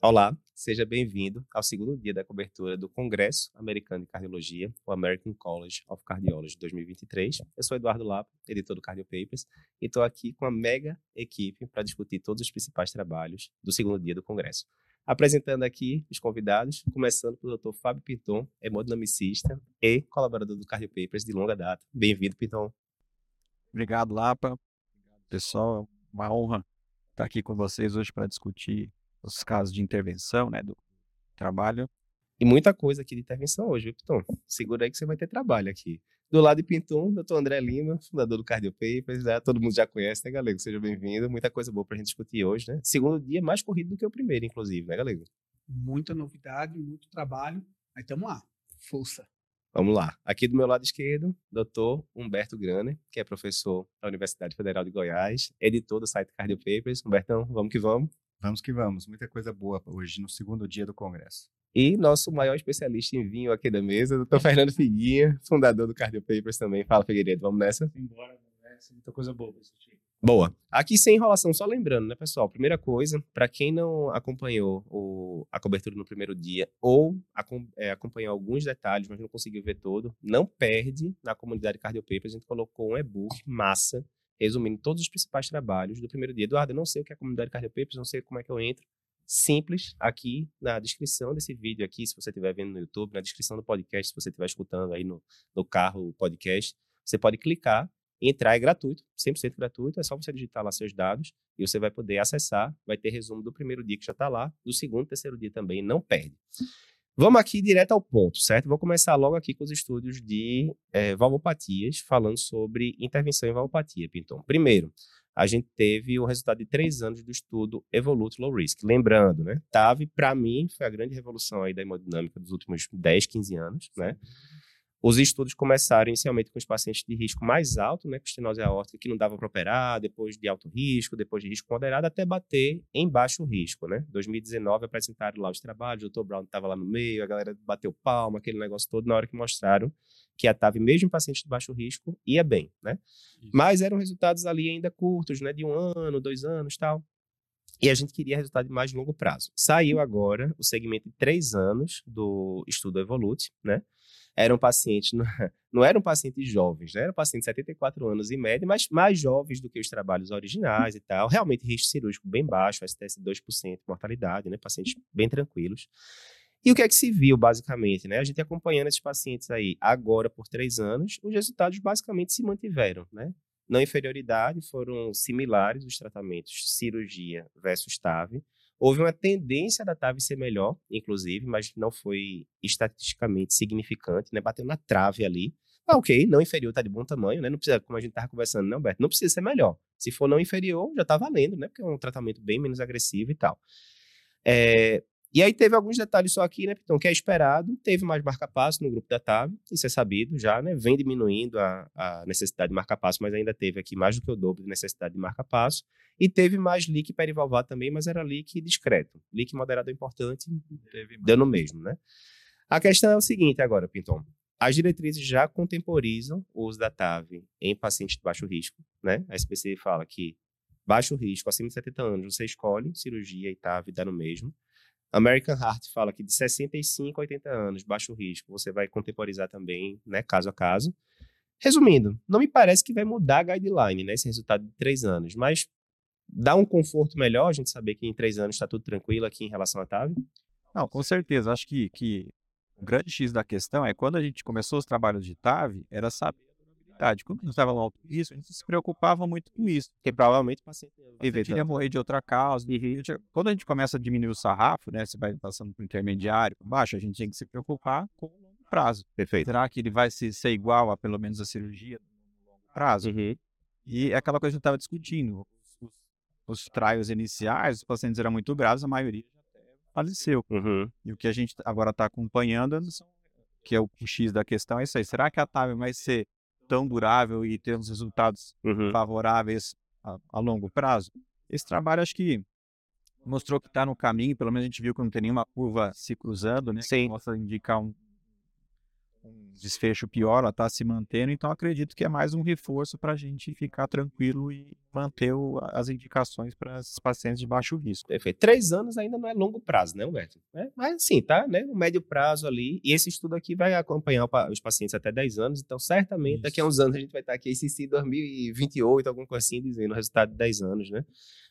Olá, seja bem-vindo ao segundo dia da cobertura do Congresso Americano de Cardiologia, o American College of Cardiology 2023. Eu sou Eduardo Lapa, editor do Cardio Papers, e estou aqui com a mega equipe para discutir todos os principais trabalhos do segundo dia do Congresso. Apresentando aqui os convidados, começando pelo Dr. Fábio Pinton, hemodinamicista e colaborador do Cardio Papers de longa data. Bem-vindo, Pinton. Obrigado, Lapa. Pessoal, é uma honra estar aqui com vocês hoje para discutir os casos de intervenção, né, do trabalho. E muita coisa aqui de intervenção hoje, viu, Piton? Segura aí que você vai ter trabalho aqui. Do lado de Pinton, doutor André Lima, fundador do Cardio Papers, né? todo mundo já conhece, né, Galego? Seja bem-vindo. Muita coisa boa para a gente discutir hoje, né? Segundo dia mais corrido do que o primeiro, inclusive, né, Galego? Muita novidade, muito trabalho. Aí estamos lá. Força. Vamos lá. Aqui do meu lado esquerdo, doutor Humberto Graner, que é professor da Universidade Federal de Goiás, editor do site Cardio Papers. Humbertão, vamos que vamos. Vamos que vamos, muita coisa boa hoje no segundo dia do Congresso. E nosso maior especialista em vinho aqui da mesa, doutor Fernando Figuinha, fundador do Cardio Papers também. Fala, Figueiredo, vamos nessa? Embora, nessa, muita coisa boa pra assistir. Boa. Aqui sem enrolação, só lembrando, né, pessoal? Primeira coisa, para quem não acompanhou o, a cobertura no primeiro dia ou é, acompanhou alguns detalhes, mas não conseguiu ver todo, não perde na comunidade Cardio Papers. A gente colocou um e-book massa resumindo todos os principais trabalhos do primeiro dia. Eduardo, eu não sei o que é a comunidade Cardio Papers, não sei como é que eu entro. Simples, aqui na descrição desse vídeo aqui, se você estiver vendo no YouTube, na descrição do podcast, se você estiver escutando aí no, no carro o podcast, você pode clicar, entrar, é gratuito, 100% gratuito, é só você digitar lá seus dados e você vai poder acessar, vai ter resumo do primeiro dia que já está lá, do segundo terceiro dia também, não perde. Vamos aqui direto ao ponto, certo? Vou começar logo aqui com os estudos de é, valvopatias, falando sobre intervenção em valvopatia, Pinton. Primeiro, a gente teve o resultado de três anos do estudo Evolute Low Risk. Lembrando, né? TAV, para mim, foi a grande revolução aí da hemodinâmica dos últimos 10, 15 anos, né? Os estudos começaram inicialmente com os pacientes de risco mais alto, né, com estenose aórtica, que não dava para operar, depois de alto risco, depois de risco moderado, até bater em baixo risco, né? 2019 apresentaram lá os trabalhos, o Dr. Brown estava lá no meio, a galera bateu palma, aquele negócio todo, na hora que mostraram que a TAV, mesmo em pacientes de baixo risco, ia bem, né? Isso. Mas eram resultados ali ainda curtos, né, de um ano, dois anos, tal. E a gente queria resultado de mais longo prazo. Saiu agora o segmento de três anos do estudo Evolute, né? Era um paciente, não, não eram pacientes jovens, né? Era paciente de 74 anos em média, mas mais jovens do que os trabalhos originais e tal. Realmente risco cirúrgico bem baixo, STS 2% mortalidade, né? Pacientes bem tranquilos. E o que é que se viu, basicamente, né? A gente acompanhando esses pacientes aí agora por três anos, os resultados basicamente se mantiveram, né? Não inferioridade foram similares os tratamentos cirurgia versus TAV. Houve uma tendência da TAV ser melhor, inclusive, mas não foi estatisticamente significante, né? Bateu na trave ali. Ah, ok, não inferior tá de bom tamanho, né? Não precisa, como a gente tava conversando, não, Beto? Não precisa ser melhor. Se for não inferior, já tá valendo, né? Porque é um tratamento bem menos agressivo e tal. É, e aí teve alguns detalhes só aqui, né, Então, que é esperado, teve mais marca-passo no grupo da TAV, isso é sabido já, né, vem diminuindo a, a necessidade de marca-passo, mas ainda teve aqui mais do que o dobro de necessidade de marca-passo, e teve mais leak perivalvar também, mas era leak discreto, leak moderado é importante, dando mesmo, né. A questão é o seguinte agora, Pinton, as diretrizes já contemporizam o uso da TAV em pacientes de baixo risco, né, a SPC fala que baixo risco, acima de 70 anos, você escolhe cirurgia e TAV dá no mesmo, American Heart fala que de 65 a 80 anos, baixo risco, você vai contemporizar também, né, caso a caso. Resumindo, não me parece que vai mudar a guideline, né, esse resultado de três anos, mas dá um conforto melhor a gente saber que em três anos está tudo tranquilo aqui em relação à TAV? Não, com certeza. Acho que, que o grande X da questão é quando a gente começou os trabalhos de TAV, era saber mortalidade. Quando a gente estava no alto risco, a gente se preocupava muito com isso. Porque provavelmente o paciente ia morrer de outra causa. E quando a gente começa a diminuir o sarrafo, né? Você vai passando para o intermediário, para baixo, a gente tem que se preocupar com o longo prazo. Perfeito. Será que ele vai se, ser igual a pelo menos a cirurgia no longo prazo? Uhum. E é aquela coisa que a gente estava discutindo. Os, os trials iniciais, os pacientes eram muito graves, a maioria já até faleceu. Uhum. E o que a gente agora está acompanhando, que é o X da questão, é isso aí. Será que a TAV vai ser tão durável e ter uns resultados uhum. favoráveis a, a, longo prazo. Esse trabalho acho que mostrou que está no caminho, pelo menos a gente viu que não tem nenhuma curva se cruzando, né? Sim. Que possa indicar um um desfecho pior, ela está se mantendo, então acredito que é mais um reforço para a gente ficar tranquilo e manter o, as indicações para esses pacientes de baixo risco. Perfeito. Três anos ainda não é longo prazo, né, Humberto? É, mas sim, tá, né? O médio prazo ali. E esse estudo aqui vai acompanhar os pacientes até 10 anos, então certamente Isso. daqui a uns anos a gente vai estar aqui, esse 2028, alguma coisa assim, dizendo o resultado de 10 anos, né?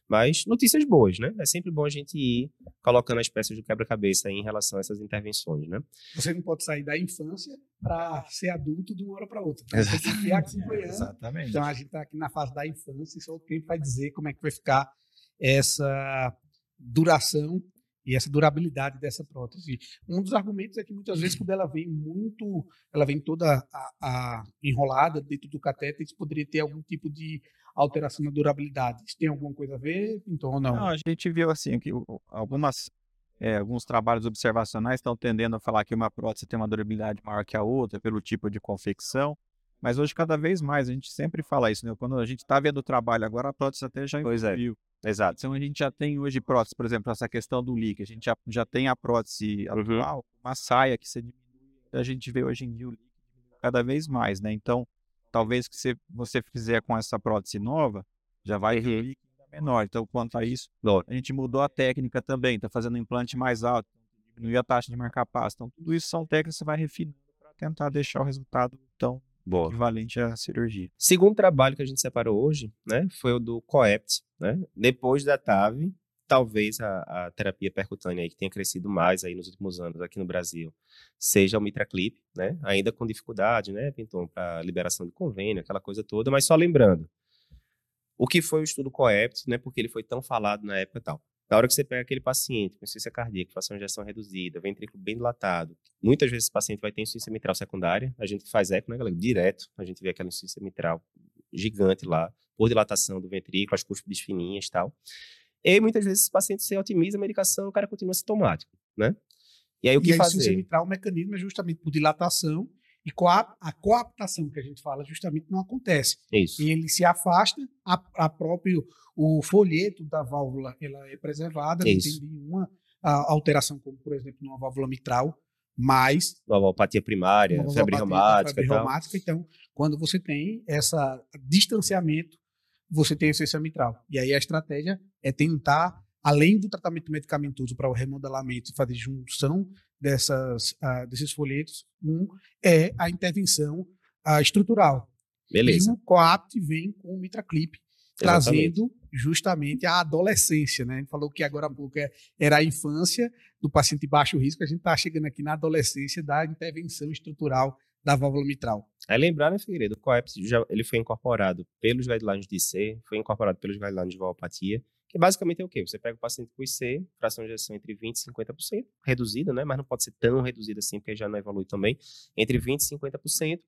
Mas notícias boas, né? É sempre bom a gente ir colocando as peças do quebra-cabeça em relação a essas intervenções, né? Você não pode sair da infância para ser adulto de uma hora para outra. Então, você tem que acompanhando. Exatamente. Então a gente está aqui na fase da infância e só o tempo vai dizer como é que vai ficar essa duração e essa durabilidade dessa prótese. Um dos argumentos é que muitas vezes quando ela vem muito, ela vem toda a, a enrolada dentro do catéter, isso poderia ter algum tipo de alteração na durabilidade. Isso tem alguma coisa a ver, então ou não? não a gente viu assim que algumas é, alguns trabalhos observacionais estão tendendo a falar que uma prótese tem uma durabilidade maior que a outra pelo tipo de confecção. Mas hoje, cada vez mais, a gente sempre fala isso, né? Quando a gente está vendo o trabalho agora, a prótese até já pois evoluiu. Exato. Então, a gente já tem hoje prótese, por exemplo, essa questão do leak. A gente já, já tem a prótese uhum. atual, uma saia que você diminui. A gente vê hoje em dia o leak cada vez mais, né? Então, talvez que você, você fizer com essa prótese nova, já vai uhum. menor. Então, quanto a isso, a gente mudou a técnica também, está fazendo um implante mais alto, diminuir a taxa de marcar passo. Então, tudo isso são técnicas que você vai refinando para tentar deixar o resultado tão Boa. equivalente à cirurgia. Segundo trabalho que a gente separou hoje, né, foi o do COEPT, né? Depois da TAV, talvez a, a, terapia percutânea que tenha crescido mais aí nos últimos anos aqui no Brasil seja o MitraClip, né? Ainda com dificuldade, né, Pinton, para liberação de convênio, aquela coisa toda, mas só lembrando, o que foi o estudo COEPT, né, porque ele foi tão falado na época e tal. Na hora que você pega aquele paciente com insuficiência cardíaca, fração de injeção reduzida, ventrículo bem dilatado, muitas vezes esse paciente vai ter insuficiência mitral secundária, a gente faz eco, né, galera? Direto, a gente vê aquela insuficiência mitral gigante lá, por dilatação do ventrículo, as cúspides fininhas e tal. E muitas vezes esse paciente se otimiza a medicação, o cara continua sintomático, né? E aí o que e a fazer? A mitral, o mecanismo é justamente por dilatação e a, coaptação que a gente fala justamente não acontece. Isso. Ele se afasta, a, a próprio o folheto da válvula ela é preservada, Isso. não tem nenhuma a, alteração, como por exemplo numa válvula mitral, mas valvopatia primária, febre reumática, febre reumática. Então, quando você tem esse distanciamento, você tem essência mitral. E aí a estratégia é tentar além do tratamento medicamentoso para o remodelamento e fazer junção dessas, uh, desses folhetos, um é a intervenção uh, estrutural. Beleza. E o COAPT vem com o MitraClip, trazendo justamente a adolescência, né? A gente falou que agora há pouco é, era a infância do paciente de baixo risco, a gente está chegando aqui na adolescência da intervenção estrutural da válvula mitral. É lembrar, né, Figueiredo, o COEPS já, ele foi incorporado pelos guidelines de IC, foi incorporado pelos guidelines de valvopatia, que basicamente é o quê? Você pega o paciente com IC, fração de ejeção entre 20% e 50%, reduzida, né? Mas não pode ser tão reduzida assim, porque já não evolui também, entre 20% e 50%,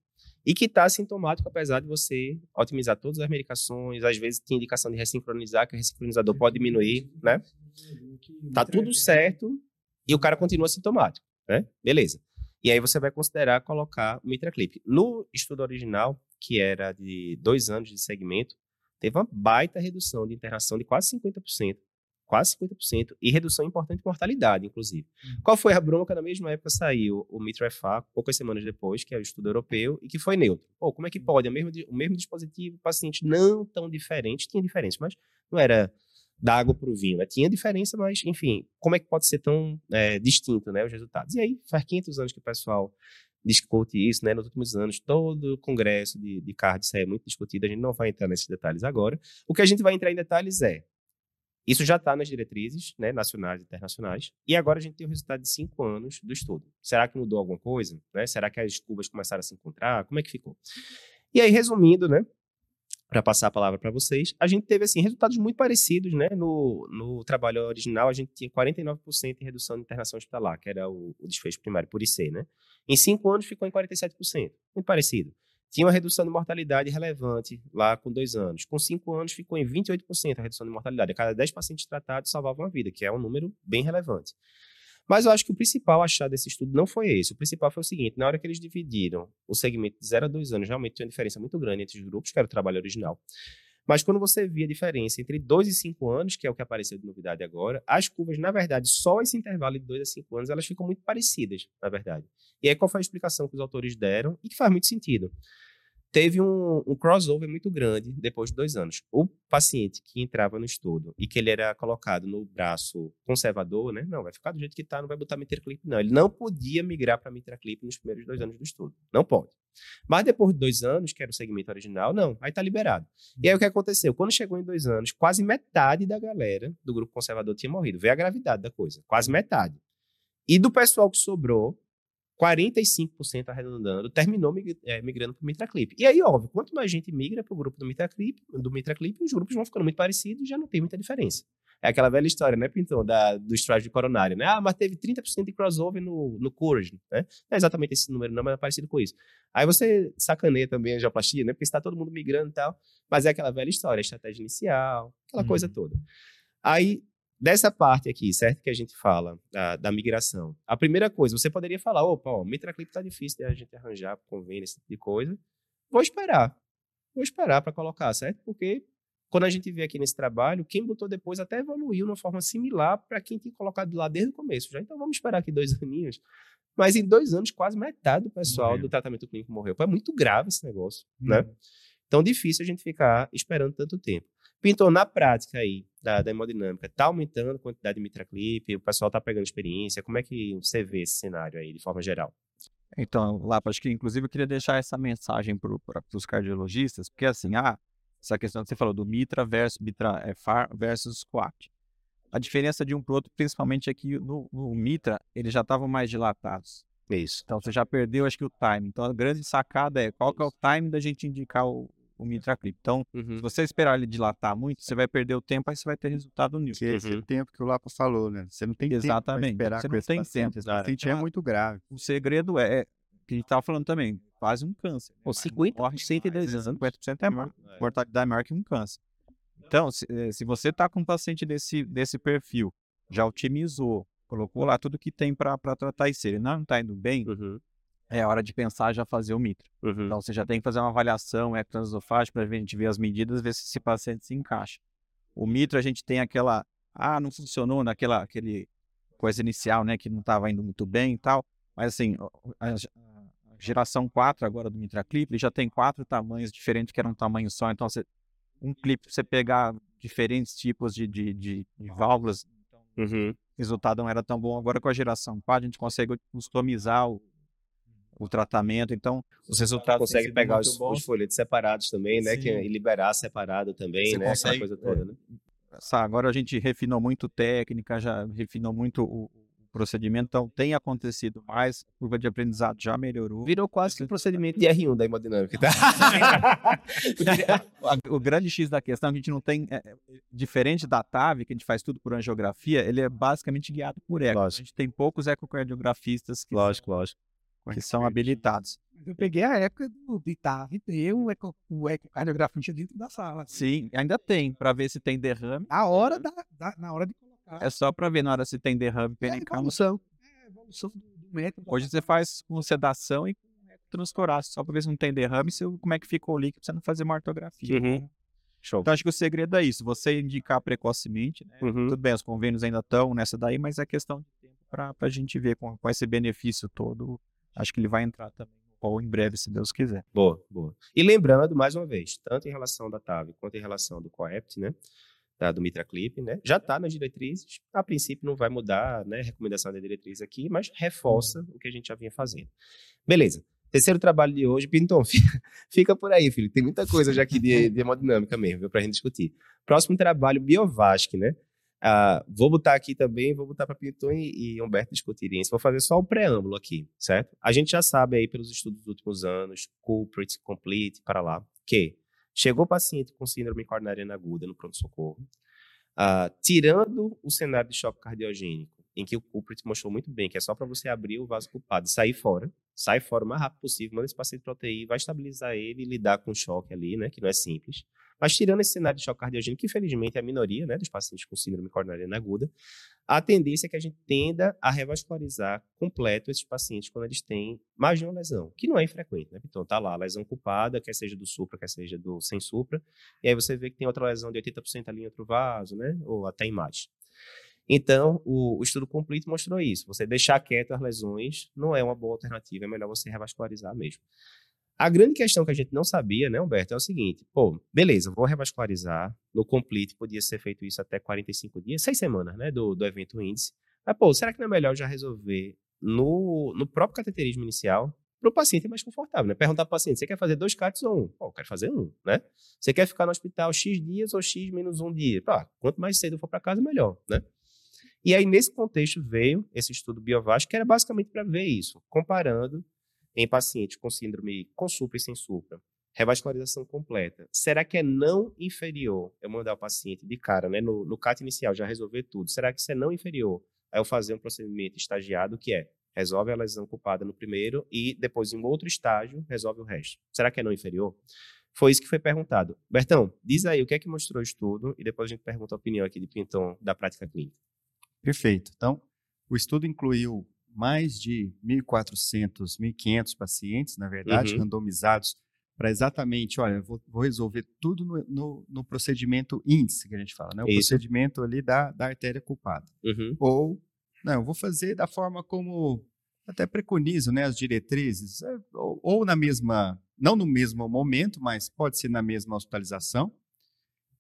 e que está sintomático, apesar de você otimizar todas as medicações, às vezes tem indicação de ressincronizar, que o ressincronizador pode diminuir, né? Tá tudo certo, e o cara continua sintomático, né? Beleza. E aí você vai considerar colocar o MitraClip. No estudo original, que era de dois anos de segmento, teve uma baita redução de internação de quase 50%. Quase 50%. E redução importante de mortalidade, inclusive. Uhum. Qual foi a bronca? Na mesma época saiu o MitraFA, poucas semanas depois, que é o estudo europeu, e que foi neutro. Pô, como é que pode? O mesmo, o mesmo dispositivo, paciente não tão diferente, tinha diferença, mas não era da água para o vinho. Né? Tinha diferença, mas, enfim, como é que pode ser tão é, distinto né, os resultados? E aí, faz 500 anos que o pessoal discute isso, né? Nos últimos anos, todo o congresso de, de cards é muito discutido, a gente não vai entrar nesses detalhes agora. O que a gente vai entrar em detalhes é, isso já está nas diretrizes né, nacionais e internacionais, e agora a gente tem o resultado de cinco anos do estudo. Será que mudou alguma coisa? Né? Será que as curvas começaram a se encontrar? Como é que ficou? E aí, resumindo, né? para passar a palavra para vocês, a gente teve assim resultados muito parecidos, né? No, no trabalho original a gente tinha 49% em redução de internação hospitalar, que era o, o, desfecho primário por IC, né? Em cinco anos ficou em 47%, muito parecido. Tinha uma redução de mortalidade relevante lá com dois anos. Com cinco anos ficou em 28% a redução de mortalidade. A cada 10 pacientes tratados salvavam uma vida, que é um número bem relevante. Mas eu acho que o principal achado desse estudo não foi esse. O principal foi o seguinte: na hora que eles dividiram o segmento de 0 a 2 anos, realmente tinha uma diferença muito grande entre os grupos, que era o trabalho original. Mas quando você via a diferença entre 2 e 5 anos, que é o que apareceu de novidade agora, as curvas, na verdade, só esse intervalo de 2 a 5 anos, elas ficam muito parecidas, na verdade. E aí qual foi a explicação que os autores deram e que faz muito sentido? teve um, um, crossover muito grande depois de dois anos. O paciente que entrava no estudo e que ele era colocado no braço conservador, né? Não, vai ficar do jeito que está, não vai botar mitraclip, não. Ele não podia migrar para mitraclip nos primeiros dois anos do estudo. Não pode. Mas depois de dois anos, que era o segmento original, não, aí está liberado. E aí o que aconteceu? Quando chegou em dois anos, quase metade da galera do grupo conservador tinha morrido. Vê a gravidade da coisa. Quase metade. E do pessoal que sobrou, 45% arredondando, terminou é, migrando para o Mitraclip. E aí, óbvio, quanto mais gente migra para o grupo do Mitraclip, do Mitraclip, os grupos vão ficando muito parecidos e já não tem muita diferença. É aquela velha história, né, Pinton, da, do estágio coronário, né? Ah, mas teve 30% de crossover no, no Courage, né? Não é exatamente esse número, não, mas é parecido com isso. Aí você sacaneia também a angioplastia, né? Porque está todo mundo migrando e tal, mas é aquela velha história, estratégia inicial, aquela coisa uhum. toda. Aí, Dessa parte aqui, certo? Que a gente fala da, da migração. A primeira coisa, você poderia falar: opa, o Mitraclip tá difícil de a gente arranjar convênio, esse tipo de coisa. Vou esperar. Vou esperar para colocar, certo? Porque quando a gente vê aqui nesse trabalho, quem botou depois até evoluiu de uma forma similar para quem tinha colocado lá desde o começo. Já. Então vamos esperar aqui dois aninhos. Mas em dois anos, quase metade do pessoal morreu. do tratamento clínico morreu. É muito grave esse negócio, né? Uhum. Então difícil a gente ficar esperando tanto tempo. Pintou na prática aí da, da hemodinâmica, está aumentando a quantidade de mitraclip, o pessoal está pegando experiência, como é que você vê esse cenário aí de forma geral? Então, Lapa, acho que inclusive eu queria deixar essa mensagem para os cardiologistas, porque assim, ah, essa questão que você falou do mitra versus, mitra, é, far versus squat. A diferença de um para outro, principalmente, é que no, no mitra, eles já estavam mais dilatados. Isso. Então você já perdeu, acho que, o time. Então a grande sacada é qual que é o time da gente indicar o, o mitraclip. Então, uhum. se você esperar ele dilatar muito, você vai perder o tempo, aí você vai ter resultado nível. Que é esse uhum. tempo que o Lapa falou, né? Você não tem Exatamente. tempo esperar você não tem tempo. O paciente é muito grave. O segredo é, que a gente estava falando também, quase um câncer. Pô, 50% de 50% é maior, é. mortalidade maior que um câncer. Então, se, eh, se você está com um paciente desse, desse perfil, já otimizou, colocou lá tudo que tem para tratar isso, ele não está indo bem, uhum é hora de pensar já fazer o mitro. Uhum. Então você já tem que fazer uma avaliação ectoesofágica para a gente ver as medidas, ver se esse paciente se encaixa. O mitro a gente tem aquela, ah, não funcionou naquela aquele coisa inicial, né, que não estava indo muito bem e tal, mas assim, a, geração 4 agora do Mitraclip, ele já tem quatro tamanhos diferentes que era um tamanho só, então você, um clipe, você pegar diferentes tipos de, de, de, de válvulas, uhum. o resultado não era tão bom. Agora com a geração 4 a gente consegue customizar o, o tratamento. Então, os resultados consegue pegar os, os, folhetos separados também, né? Que, e liberar separado também, Você né? Consegue, coisa toda, né? Agora a gente refinou muito técnica, já refinou muito o, procedimento, então tem acontecido mais, a curva de aprendizado já melhorou. Virou quase que um procedimento de R1 da hemodinâmica, tá? o grande X da questão é que a gente não tem, é, é, diferente da TAV, que a gente faz tudo por angiografia, ele é basicamente guiado por eco. Lógico. A gente tem poucos ecocardiografistas que lógico, são, lógico que são habilitados. Eu peguei a época do Itav ter um eco, o ecocardiografista dentro da sala. Sim, ainda tem, para ver se tem derrame. Na hora, da, da na hora de colocar. É só para ver na hora se tem derrame pericardial. É evolução. É evolução do, do método. Hoje você faz com sedação e com transkorácico, só para ver se não tem derrame, se, como é que ficou o líquido, você não fazer uma ortografia. Uhum. Show. Então acho que o segredo é isso, você indicar precocemente, né? Uhum. Tudo bem, os convênios ainda estão nessa daí, mas é questão de tempo para a gente ver com, com esse benefício todo acho que ele vai entrar também ou em breve, se Deus quiser. Boa, boa. E lembrando, mais uma vez, tanto em relação da TAV quanto em relação do COEPT, né? Da, do Mitraclip, né? Já está nas diretrizes, a princípio não vai mudar, né? Recomendação da diretriz aqui, mas reforça o que a gente já vinha fazendo. Beleza. Terceiro trabalho de hoje, Pinton, fica, fica por aí, filho. Tem muita coisa já aqui de, de hemodinâmica mesmo, para a gente discutir. Próximo trabalho, Biovasc, né? Uh, vou botar aqui também, vou botar para Pinton e, e, Humberto discutirem isso. Vou fazer só o preâmbulo aqui, certo? A gente já sabe aí pelos estudos dos últimos anos, culprit, complete, para lá, que chegou paciente com síndrome coronariana aguda no pronto-socorro, uh, tirando o cenário de choque cardiogênico, em que o culprit mostrou muito bem, que é só para você abrir o vaso culpado e sair fora, sai fora o mais rápido possível, manda esse paciente para UTI, vai estabilizar ele e lidar com o choque ali, né, que não é simples. Mas tirando esse cenário de choque cardiogênico, que infelizmente é a minoria né, dos pacientes com síndrome coronariana aguda, a tendência é que a gente tenda a revascularizar completo esses pacientes quando eles têm mais de uma lesão, que não é infrequente, né? Então tá lá, lesão culpada, quer seja do supra, quer seja do sem supra, e aí você vê que tem outra lesão de 80% ali em outro vaso, né? Ou até mais. Então, o, o, estudo completo mostrou isso. Você deixar quieto as lesões não é uma boa alternativa, é melhor você revascularizar mesmo. A grande questão que a gente não sabia, né, Humberto, é o seguinte: pô, beleza, vou revascularizar. No complete podia ser feito isso até 45 dias, seis semanas, né, do, do evento índice. Mas, pô, será que não é melhor já resolver no, no próprio cateterismo inicial para o paciente é mais confortável, né? Perguntar para o paciente, você quer fazer dois CATs ou um? Pô, eu quero fazer um, né? Você quer ficar no hospital X dias ou X menos um dia? Pô, quanto mais cedo for para casa, melhor, né? E aí, nesse contexto, veio esse estudo biovasco, que era basicamente para ver isso, comparando em pacientes com síndrome com supra e sem supra, revascularização completa. Será que é não inferior eu mandar o paciente de cara, né, no, no CAT inicial, já resolver tudo? Será que isso é não inferior a eu fazer um procedimento estagiado, que é resolve a lesão culpada no primeiro e depois, em um outro estágio, resolve o resto? Será que é não inferior? Foi isso que foi perguntado. Bertão, diz aí o que é que mostrou o estudo e depois a gente pergunta a opinião aqui de Pinton da prática clínica. Perfeito. Então, o estudo incluiu mais de 1.400, 1.500 pacientes, na verdade, uhum. randomizados para exatamente, olha, vou, vou, resolver tudo no, no, no, procedimento índice que a gente fala, né? O Isso. procedimento ali da, da artéria culpada. Uhum. Ou, não, eu vou fazer da forma como até preconizo, né, as diretrizes, é, ou, ou na mesma, não no mesmo momento, mas pode ser na mesma hospitalização,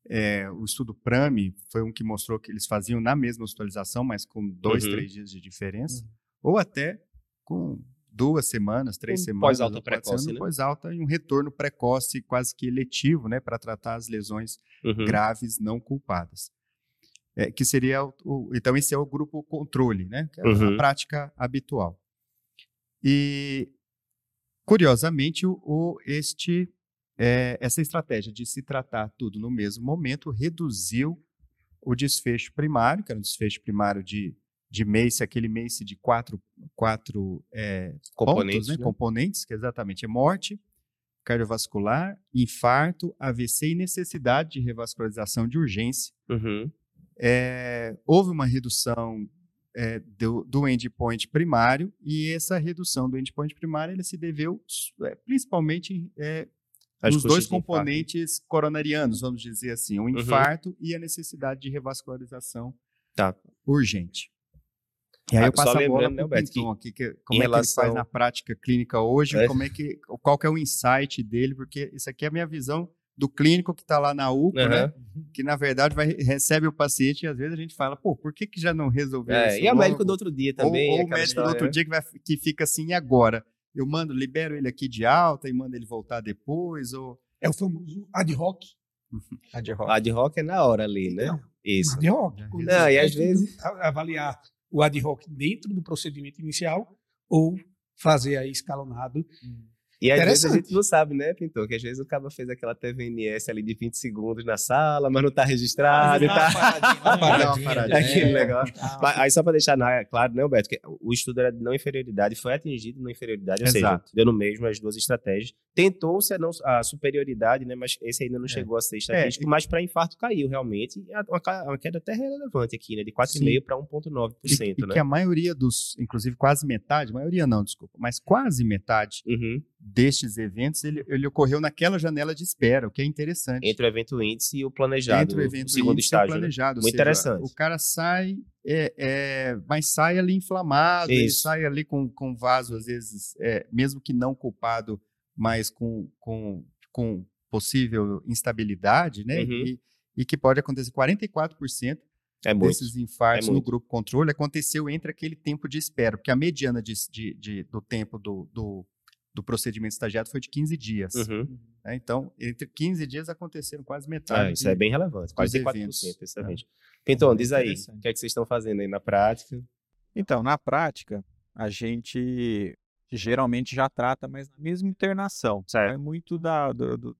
é, o estudo PRAME foi um que mostrou que eles faziam na mesma hospitalização, mas com dois, uhum. três dias de diferença, uhum. Ou até com duas semanas, três um semanas. Pós-alta precoce, né? Pós-alta e um retorno precoce quase que eletivo, né, para tratar as lesões uhum. graves não culpadas. É, que seria o, o, então esse é o grupo controle, né, que é a uhum. prática habitual. E curiosamente o, o este é, essa estratégia de se tratar tudo no mesmo momento reduziu o desfecho primário, que era um desfecho primário de, de MACE, aquele MACE de quatro, quatro é, componentes, pontos, né? Né? componentes, que é exatamente é morte, cardiovascular, infarto, AVC e necessidade de revascularização de urgência. Uhum. É, houve uma redução é, do, do, endpoint primário e essa redução do endpoint primário ele se deveu é, principalmente é, os dois componentes coronarianos, vamos dizer assim, o um infarto uhum. e a necessidade de revascularização tá. urgente. E aí eu passo a bola para o Pinton aqui, que, como é relação... que ele faz na prática clínica hoje, é. como é que, qual que é o insight dele, porque isso aqui é a minha visão do clínico que está lá na UPA, uhum. né? Que na verdade vai, recebe o paciente e às vezes a gente fala, pô, por que, que já não resolveu é, isso? E o médico do outro dia também. Ou, ou o médico história, do outro dia que, vai, que fica assim, e agora? eu mando, libero ele aqui de alta e mando ele voltar depois, ou... É o famoso ad hoc. ad hoc. Ad hoc é na hora ali, né? Não, Isso. Ad hoc. Não, e às vezes... Avaliar o ad hoc dentro do procedimento inicial ou fazer aí escalonado. Hum. E às vezes a gente não sabe, né, Pintor? Que às vezes o cara fez aquela TVNS ali de 20 segundos na sala, mas não está registrado. Não, tá... paradinha, paradinha. Aquele negócio. Aí só para deixar claro, né, Beto, que o estudo era de não inferioridade, foi atingido na inferioridade, ou Exato. seja, deu no mesmo as duas estratégias. Tentou-se a, a, superioridade, né, mas esse ainda não é. chegou a ser estatístico, é. mas para infarto caiu realmente. Uma, uma queda até relevante aqui, né, de 4,5% para 1,9%. E, e né? que a maioria dos, inclusive quase metade, maioria não, desculpa, mas quase metade uhum destes eventos, ele, ele, ocorreu naquela janela de espera, o que é interessante. Entre o evento índice e o planejado. Entre o evento o segundo estágio, e o né? planejado. Né? Muito seja, interessante. O cara sai, é, é, mas sai ali inflamado, ele sai ali com, com vaso, às vezes, é, mesmo que não culpado, mas com, com, com possível instabilidade, né? Uhum. E, e que pode acontecer 44% é desses infartos é no grupo controle aconteceu entre aquele tempo de espera, porque a mediana de, de, de do tempo do, do do procedimento estagiado foi de 15 dias. Uhum. Né? Então, entre 15 dias aconteceram quase metade. Ah, isso é bem relevante, quase 4%, excelente. É. Então, diz aí, o que é que vocês estão fazendo aí na prática? Então, na prática, a gente geralmente já trata, mas na mesma internação. Certo. É muito da, do, do,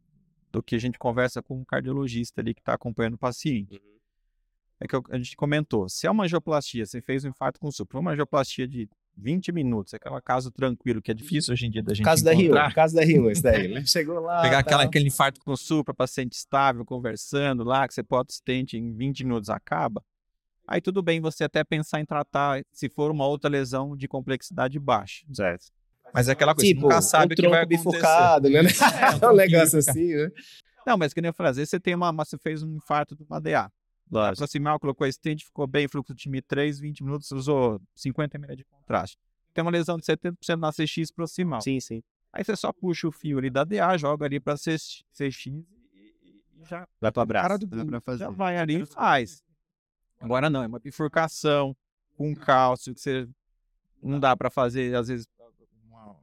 do, que a gente conversa com o cardiologista ali que está acompanhando o paciente. Uhum. É que a gente comentou, se é uma angioplastia, você fez um infarto com supra, uma angioplastia de 20 minutos, aquela caso tranquilo, que é difícil hoje em dia da gente caso encontrar. Da Rio, caso da Rio, esse daí. Ele chegou lá. Pegar aquela, aquele infarto com supra, paciente estável, conversando lá, que você pode stente em 20 minutos acaba. Aí tudo bem você até pensar em tratar, se for uma outra lesão de complexidade baixa. Certo. Mas é aquela coisa, tipo, nunca sabe um o que vai bifurcado, né? É, um, um negócio assim, né? Não, mas que nem eu falei, às vezes você tem uma, você fez um infarto de uma DA. Aproximal, colocou a stent, ficou bem, fluxo de time 3, 20 minutos, usou 50 ml de contraste. Tem uma lesão de 70% na CX proximal. Sim, sim. Aí você só puxa o fio ali da DA, joga ali pra CX e, já... Vai pro abraço. Cara do, fazer. Já vai ali e faz. Agora não, é uma bifurcação com cálcio que você não dá para fazer, às vezes.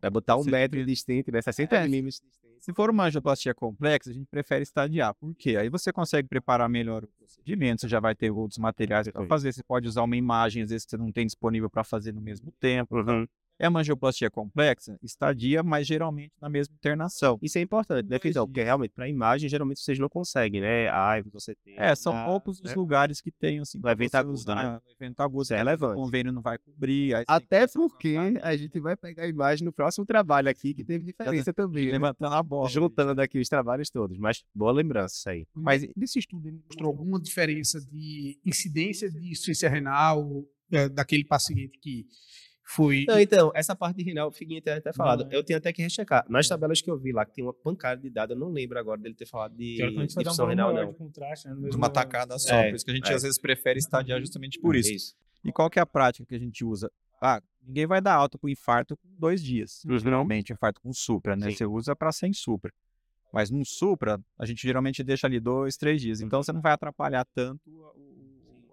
Vai botar um metro de stent, né? 60 milímetros de stent. Se for uma angioplastia complexa, a gente prefere estadiar. Por quê? Aí você consegue preparar melhor o procedimento, você já vai ter outros materiais para fazer. Você pode usar uma imagem, às vezes, que você não tem disponível para fazer no mesmo tempo. Uhum. É uma angioplastia complexa, estadia, mas geralmente na mesma internação. Isso é importante, né, Fidel? Porque realmente, para imagem, geralmente vocês não conseguem, né? Ai, você tem. É, são ah, poucos né? os lugares que tem, assim. No evento agudo, né? No evento agudo, Isso é relevante. O convênio não vai cobrir. Até porque a gente vai pegar a imagem no próximo trabalho aqui, que teve diferença também. Né? Levantando a bola. Juntando aqui os trabalhos todos. Mas boa lembrança isso aí. Mas nesse estudo, ele mostrou alguma diferença de incidência de insuficiência renal é, daquele paciente que foi. Não, então, essa parte de renal, o Figuinho tem até falado. Eu tenho até que rechecar. Nas tabelas que eu vi lá, que tem uma pancada de dados, eu não lembro agora dele ter falado de difusão renal, não. De, contraste, né? de uma tacada só. É, por isso que a gente é. às vezes prefere estadiar justamente por isso. isso. E qual que é a prática que a gente usa? Ah, ninguém vai dar alta com infarto com dois dias. Uhum. Geralmente, infarto com supra, né? Sim. Você usa para sem supra. Mas num supra, a gente geralmente deixa ali dois, três dias. Então, você não vai atrapalhar tanto o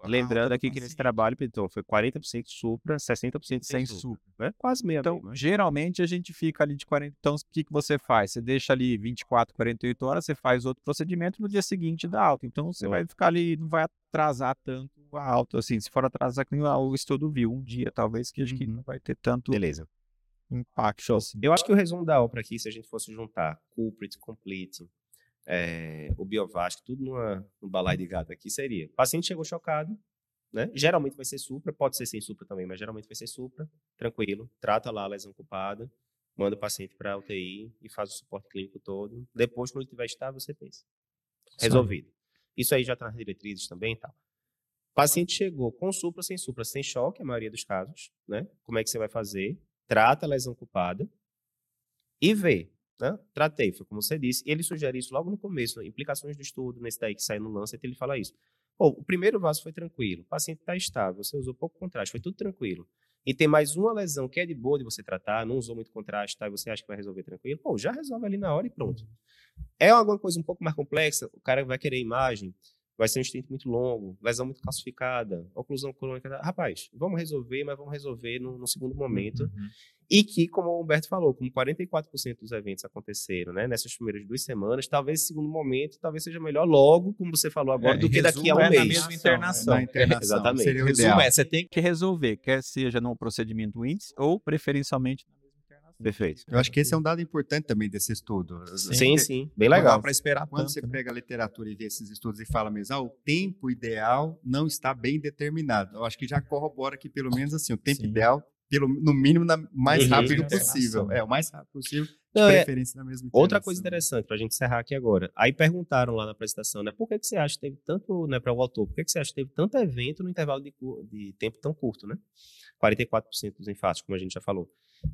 Lembrando aqui que nesse trabalho, Piton, foi 40% supra, 60% sem supra. É quase meio. Então, meio, geralmente a gente fica ali de 40. Então, o que, que você faz? Você deixa ali 24, 48 horas, você faz outro procedimento no dia seguinte da alta. Então, você vai ficar ali, não vai atrasar tanto a alta. Assim, se for atrasar, que o estudo viu, um dia, talvez, que acho que não vai ter tanto. Beleza. Impacto. Assim. Eu acho que o resumo da obra aqui, se a gente fosse juntar culprit, complete, é, o Biovasc, tudo numa, num balai de gato aqui, seria: o paciente chegou chocado, né? Geralmente vai ser supra, pode ser sem supra também, mas geralmente vai ser supra, tranquilo, trata lá a lesão culpada, manda o paciente para UTI e faz o suporte clínico todo. Depois, quando ele estiver estável, você pensa. Resolvido. Isso aí já está nas diretrizes também e tal. O paciente chegou com supra, sem supra, sem choque, a maioria dos casos, né? Como é que você vai fazer? Trata a lesão culpada e vê né? Tratei, foi como você disse. Ele sugere isso logo no começo, né? implicações do estudo, nesse daí que sai no Lancet, ele fala isso. Pô, o primeiro vaso foi tranquilo, o paciente está estável, você usou pouco contraste, foi tudo tranquilo. E tem mais uma lesão que é de boa de você tratar, não usou muito contraste, tá? E você acha que vai resolver tranquilo? Pô, já resolve ali na hora e pronto. É alguma coisa um pouco mais complexa, o cara vai querer imagem, vai ser um instinto muito longo, lesão muito calcificada, oclusão crônica. Rapaz, vamos resolver, mas vamos resolver no, no segundo momento. Uhum. E que, como o Humberto falou, como 44% dos eventos aconteceram né, nessas primeiras duas semanas, talvez esse segundo momento talvez seja melhor logo, como você falou agora, é, do que daqui a um é mês. Na mesma internação. É, internação. Exatamente. Seria o resumo é, você tem que resolver, quer seja no procedimento índice ou preferencialmente Perfeito. Eu acho que esse é um dado importante também desse estudo. Sim, sim. Bem legal. para esperar Quando tanto, você né? pega a literatura e vê esses estudos e fala mesmo, ah, o tempo ideal não está bem determinado. Eu acho que já corrobora que pelo menos assim, o tempo sim. ideal pelo, no mínimo, na, mais uhum. rápido possível. É, o mais rápido possível, de Não, é preferência é... na mesma Outra coisa interessante, para a gente encerrar aqui agora. Aí perguntaram lá na apresentação, né, por que, que você acha que teve tanto, né, para o autor, por que, que você acha que teve tanto evento no intervalo de, de tempo tão curto, né? 44% dos infartos, como a gente já falou.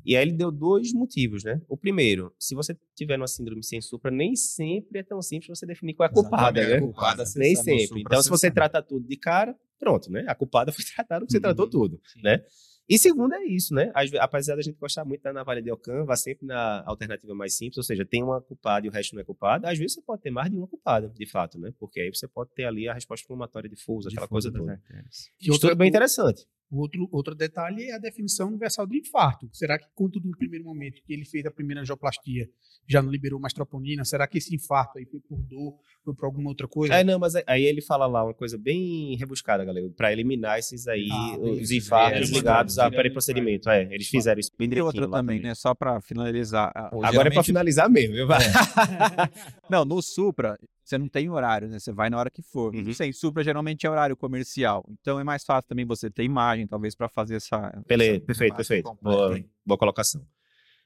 E aí ele deu dois motivos, né? O primeiro, se você tiver uma síndrome sem supra, nem sempre é tão simples você definir qual é a culpada, né? A culpada, nem sempre. Então, se você trata tudo de cara, pronto, né? A culpada foi tratada porque você uhum. tratou tudo, Sim. né? E segundo é isso, né? Apesar da gente gostar muito da navalha de Ockham, vá sempre na alternativa mais simples, ou seja, tem uma culpada e o resto não é culpada. Às vezes você pode ter mais de uma culpada, de fato, né? Porque aí você pode ter ali a resposta inflamatória difusa, aquela coisa toda. E outro é bem interessante. Outro, outro detalhe é a definição universal do infarto. Será que, quando no primeiro momento que ele fez a primeira angioplastia, já não liberou mais troponina? Será que esse infarto aí foi por dor, foi por alguma outra coisa? É, não, mas aí ele fala lá uma coisa bem rebuscada, galera, para eliminar esses aí, ah, os infartos é, ligados a periprocedimento. É, eles fizeram isso bem direitinho. Outra também, também, né? Só para finalizar. Agora geralmente... é para finalizar mesmo, viu? É. não, no Supra, você não tem horário, né? Você vai na hora que for. Uhum. Sem supra geralmente é horário comercial. Então é mais fácil também você ter imagem, talvez, para fazer essa. Beleza, essa perfeito, perfeito. Boa, boa colocação.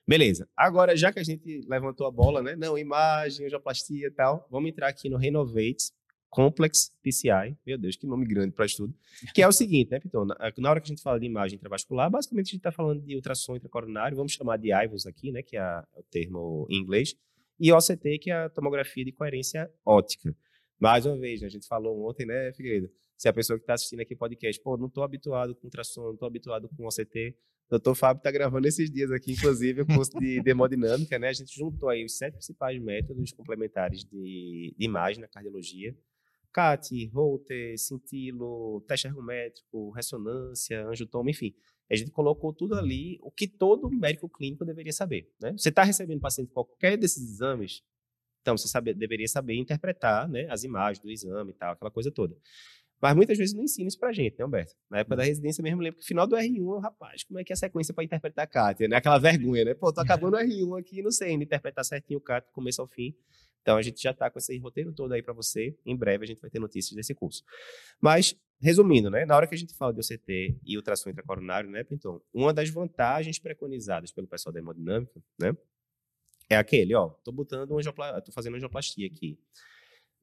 Beleza. Agora, já que a gente levantou a bola, né? Não, imagem, angioplastia e tal, vamos entrar aqui no Renovate Complex PCI. Meu Deus, que nome grande para estudo. Que é o seguinte, né, Piton? Na hora que a gente fala de imagem intravascular, basicamente a gente está falando de ultrassom intracoronário, vamos chamar de IVUS aqui, né? Que é, é o termo em inglês e OCT, que é a tomografia de coerência óptica. Mais uma vez, né, a gente falou ontem, né, Figueiredo? Se a pessoa que está assistindo aqui podcast, pô, não estou habituado com ultrassom, não estou habituado com OCT. Doutor Fábio está gravando esses dias aqui, inclusive, o curso de hemodinâmica, né? A gente juntou aí os sete principais métodos complementares de, de imagem na cardiologia. CAT, Holter, cintilo, teste ergométrico, ressonância, angiotoma, enfim. A gente colocou tudo ali, o que todo médico clínico deveria saber. Né? Você está recebendo paciente qualquer desses exames, então você sabe, deveria saber interpretar né, as imagens do exame e tal, aquela coisa toda. Mas muitas vezes não ensina isso pra gente, né, Humberto? Na época da residência mesmo, lembro que no final do R1, rapaz, como é que é a sequência para interpretar a Kátia, né? Aquela vergonha, né? Pô, tô acabando o R1 aqui, não sei ainda interpretar certinho o Kátia, começo ao fim. Então a gente já está com esse roteiro todo aí para você. Em breve a gente vai ter notícias desse curso. Mas, resumindo, né, na hora que a gente fala de OCT e ultrassom intracoronário, né, Pinton, uma das vantagens preconizadas pelo pessoal da hemodinâmica, né, é aquele, ó, tô botando um tô fazendo angioplastia aqui.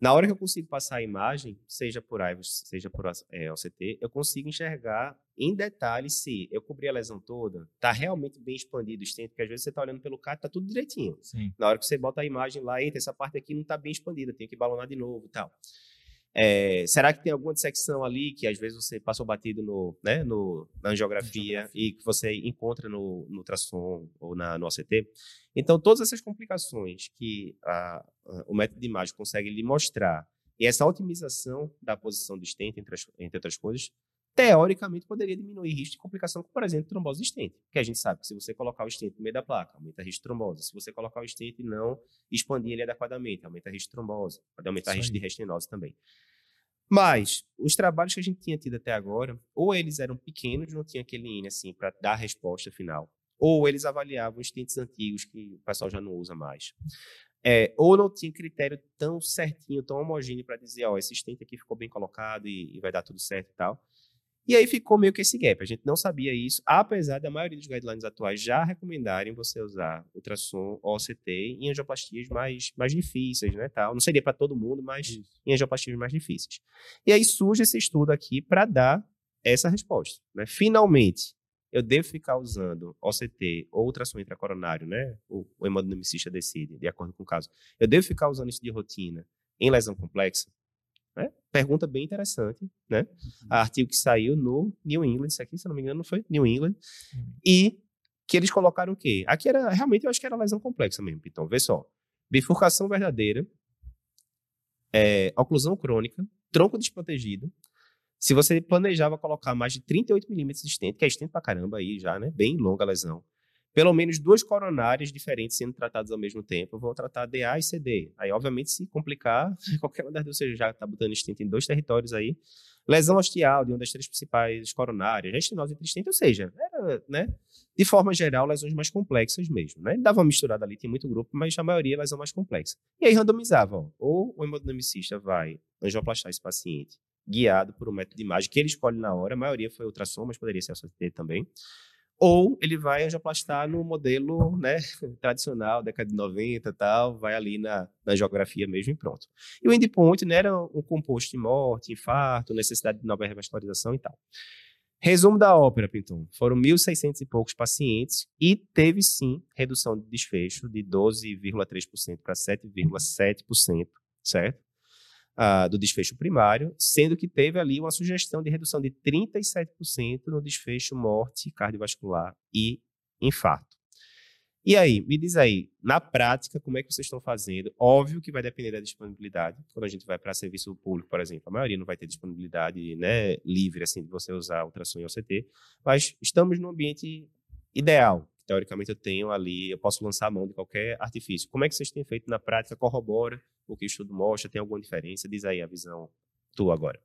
Na hora que eu consigo passar a imagem, seja por IVUS, seja por é, OCT, eu consigo enxergar em detalhe se eu cobri a lesão toda, está realmente bem expandido o stent, porque às vezes você está olhando pelo CAT, está tudo direitinho. Sim. Na hora que você bota a imagem lá, eita, essa parte aqui não está bem expandida, tem que balonar de novo e tal. É, será que tem alguma dissecção ali que às vezes você passou batido no, né, no, na angiografia e que você encontra no, no ultrassom ou na, no OCT? Então, todas essas complicações que a, a, o método de imagem consegue lhe mostrar e essa otimização da posição do stent, entre, as, entre outras coisas, teoricamente poderia diminuir risco de complicação, como por exemplo trombose de stent, que a gente sabe que se você colocar o stent no meio da placa, aumenta risco de trombose. Se você colocar o stent e não expandir ele adequadamente, aumenta risco de trombose, pode aumentar risco de restenose também. Mas os trabalhos que a gente tinha tido até agora, ou eles eram pequenos, não tinha aquele INE assim para dar a resposta final, ou eles avaliavam os stents antigos que o pessoal já não usa mais. É, ou não tinha critério tão certinho, tão homogêneo para dizer, ó, esse stent aqui ficou bem colocado e, e vai dar tudo certo e tal. E aí ficou meio que esse gap. A gente não sabia isso, apesar da maioria dos guidelines atuais já recomendarem você usar ultrassom OCT em angioplastias mais, mais difíceis, né? Tal. Não seria para todo mundo, mas em angioplastias mais difíceis. E aí surge esse estudo aqui para dar essa resposta. Né? Finalmente, eu devo ficar usando OCT ou ultrassom intracoronário, né? O, o hemodinamicista decide, de acordo com o caso. Eu devo ficar usando isso de rotina em lesão complexa? Né? Pergunta bem interessante, né? Uhum. Artigo que saiu no New England, isso aqui, se não me engano, não foi New England, uhum. e que eles colocaram o quê? Aqui era, realmente, eu acho que era lesão complexa mesmo, então, vê só. Bifurcação verdadeira, é, oclusão crônica, tronco desprotegido. Se você planejava colocar mais de 38 milímetros de stent, que é stent pra caramba aí já, né? Bem longa a lesão pelo menos duas coronárias diferentes sendo tratadas ao mesmo tempo. Eu vou tratar DA e CD. Aí, obviamente, se complicar, qualquer uma das duas, você já está botando stent em dois territórios aí. Lesão ostial de uma das três principais coronárias, restenose entre ou seja, era, né, de forma geral, lesões mais complexas mesmo. Né? Dava uma misturada ali, tem muito grupo, mas a maioria é lesão mais complexa. E aí randomizava, ó, ou o hemodinamicista vai angioplastar esse paciente guiado por um método de imagem que ele escolhe na hora, a maioria foi ultrassom, mas poderia ser a CT também ou ele vai angioplastar no modelo né, tradicional, década de 90 e tal, vai ali na, na geografia mesmo e pronto. E o endpoint né, era um composto de morte, infarto, necessidade de nova revascularização e tal. Resumo da ópera, Pinton. Foram 1.600 e poucos pacientes e teve sim redução de desfecho de 12,3% para 7,7%, certo? Uh, do desfecho primário, sendo que teve ali uma sugestão de redução de 37% no desfecho morte cardiovascular e infarto. E aí, me diz aí, na prática, como é que vocês estão fazendo? Óbvio que vai depender da disponibilidade. Quando a gente vai para serviço público, por exemplo, a maioria não vai ter disponibilidade né, livre assim de você usar ultrassom e OCT, mas estamos no ambiente ideal. Teoricamente, eu tenho ali, eu posso lançar a mão de qualquer artifício. Como é que vocês têm feito na prática? Corrobora o que o estudo mostra? Tem alguma diferença? Diz aí a visão tua agora.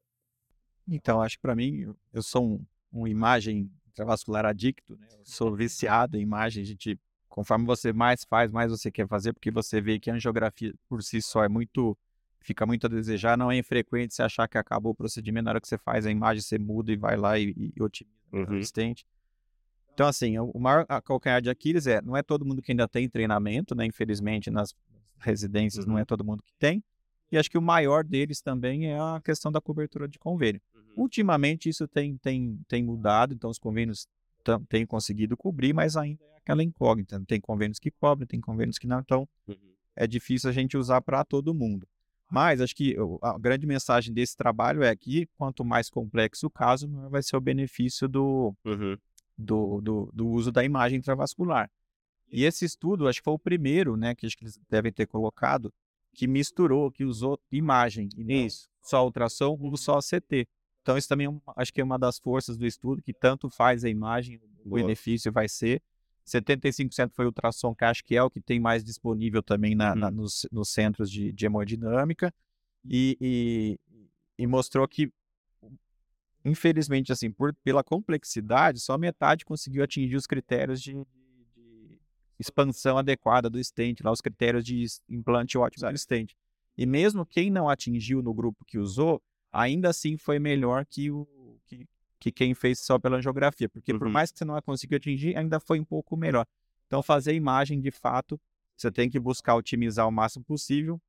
Então, acho que para mim, eu sou um, imagem intravascular adicto, né? Eu sou viciado em imagem. A gente, conforme você mais faz, mais você quer fazer, porque você vê que a angiografia por si só é muito fica muito a desejar. Não é infrequente você achar que acabou o procedimento, na hora que você faz a imagem, você muda e vai lá e, e otimiza uhum. o assistente. Então, assim, o maior calcanhar de Aquiles é, não é todo mundo que ainda tem treinamento, né? Infelizmente, nas residências uhum. não é todo mundo que tem. E acho que o maior deles também é a questão da cobertura de convênio. Uhum. Ultimamente, isso tem, tem, tem mudado, então os convênios têm conseguido cobrir, mas ainda é aquela incógnita. Tem convênios que cobrem, tem convênios que não. Então, uhum. é difícil a gente usar para todo mundo. Mas acho que a grande mensagem desse trabalho é que quanto mais complexo o caso, maior vai ser o benefício do, uhum do, do, do uso da imagem intravascular. E esse estudo, acho que foi o primeiro, né, que acho que eles devem ter colocado, que misturou, que usou imagem, e nem isso, só ultrassom ou só CT. Então, isso também é acho que é uma das forças do estudo, que tanto faz a imagem, o Boa. benefício vai ser. 75% foi ultrassom, que acho que é o que tem mais disponível também na, na, uhum. nos, nos, centros de, de hemodinâmica. E, e, e, mostrou que infelizmente, assim, por, pela complexidade, só metade conseguiu atingir os critérios de, de expansão adequada do stent, lá os critérios de implante ótimo do stent. E mesmo quem não atingiu no grupo que usou, ainda assim foi melhor que o que, que quem fez só pela angiografia, porque uhum. por mais que você não conseguiu atingir, ainda foi um pouco melhor. Então, fazer imagem, de fato, você tem que buscar otimizar o máximo possível,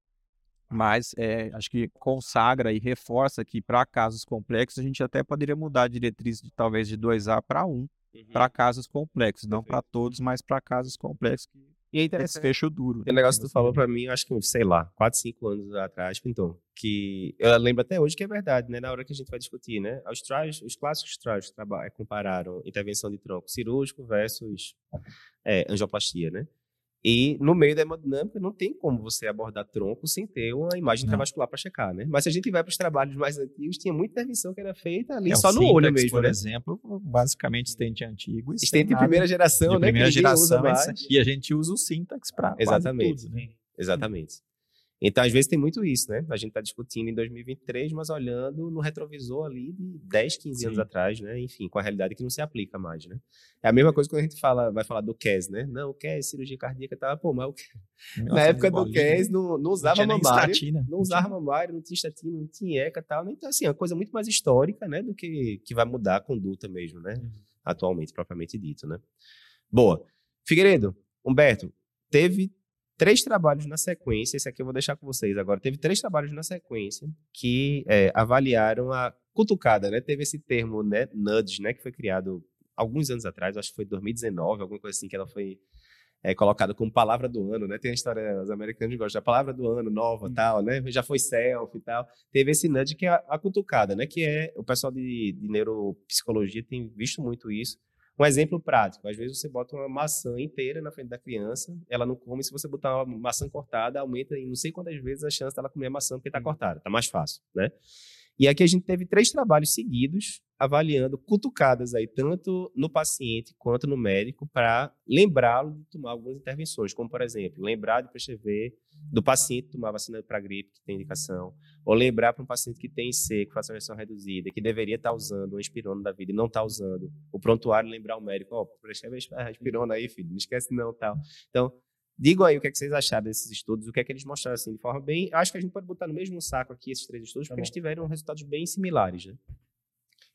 mas é, acho que consagra e reforça que para casos complexos a gente até poderia mudar a diretriz de talvez de 2A para 1 um, uhum. para casos complexos, não para todos, mas para casos complexos que e aí, desfecho duro. O negócio que tu falou para mim, acho que, sei lá, 4, 5 anos atrás, então, que eu lembro até hoje que é verdade, né? Na hora que a gente vai discutir, né? Os, trials, os clássicos trials compararam intervenção de tronco cirúrgico versus é, angioplastia, né? E no meio da hemodinâmica não tem como você abordar tronco sem ter uma imagem não. intravascular para checar, né? Mas se a gente vai para os trabalhos mais antigos, tinha muita intervenção que era feita ali é, só no olho mesmo, por né? exemplo, basicamente estente antigo. Estente de primeira geração, de né? Primeira geração, e a gente usa o Syntax para Exatamente. Tudo, né? Exatamente. Então, às vezes, tem muito isso, né? A gente está discutindo em 2023, mas olhando no retrovisor ali de 10, 15 Sim. anos atrás, né? Enfim, com a realidade que não se aplica mais, né? É a mesma coisa quando a gente fala, vai falar do CAS, né? Não, o CAS, cirurgia cardíaca, tava, pô, mas o Na época do CAS, não, não usava não mamário. Estatina. Não usava mamário, não tinha estatina, não tinha ECA e tal. Então, assim, é uma coisa muito mais histórica, né? Do que, que vai mudar a conduta mesmo, né? Uhum. Atualmente, propriamente dito, né? Boa. Figueiredo, Humberto, teve três trabalhos na sequência, esse aqui eu vou deixar com vocês agora, teve três trabalhos na sequência que é, avaliaram a cutucada, né? Teve esse termo, né, nudge, né, que foi criado alguns anos atrás, acho que foi 2019, alguma coisa assim, que ela foi é, colocada como palavra do ano, né? Tem a história, os americanos gostam da palavra do ano, nova, hum. tal, né? Já foi self e tal. Teve esse nudge que é a, a cutucada, né? Que é, o pessoal de, de neuropsicologia tem visto muito isso, um exemplo prático, às vezes você bota uma maçã inteira na frente da criança, ela não come, se você botar uma maçã cortada, aumenta em não sei quantas vezes a chance dela comer a maçã porque está cortada, está mais fácil, né? E aqui a gente teve três trabalhos seguidos avaliando cutucadas aí, tanto no paciente quanto no médico, para lembrá-lo de tomar algumas intervenções, como, por exemplo, lembrar de prescrever do paciente tomar vacina para gripe, que tem indicação, ou lembrar para um paciente que tem C, que faz reação reduzida, que deveria estar tá usando uma espirona da vida e não está usando, o prontuário lembrar o médico, ó, oh, prescreve a espirona aí, filho, não esquece não, tal. Então, Digam aí o que, é que vocês acharam desses estudos, o que é que eles mostraram assim de forma bem. Acho que a gente pode botar no mesmo saco aqui esses três estudos, tá porque eles tiveram resultados bem similares, né?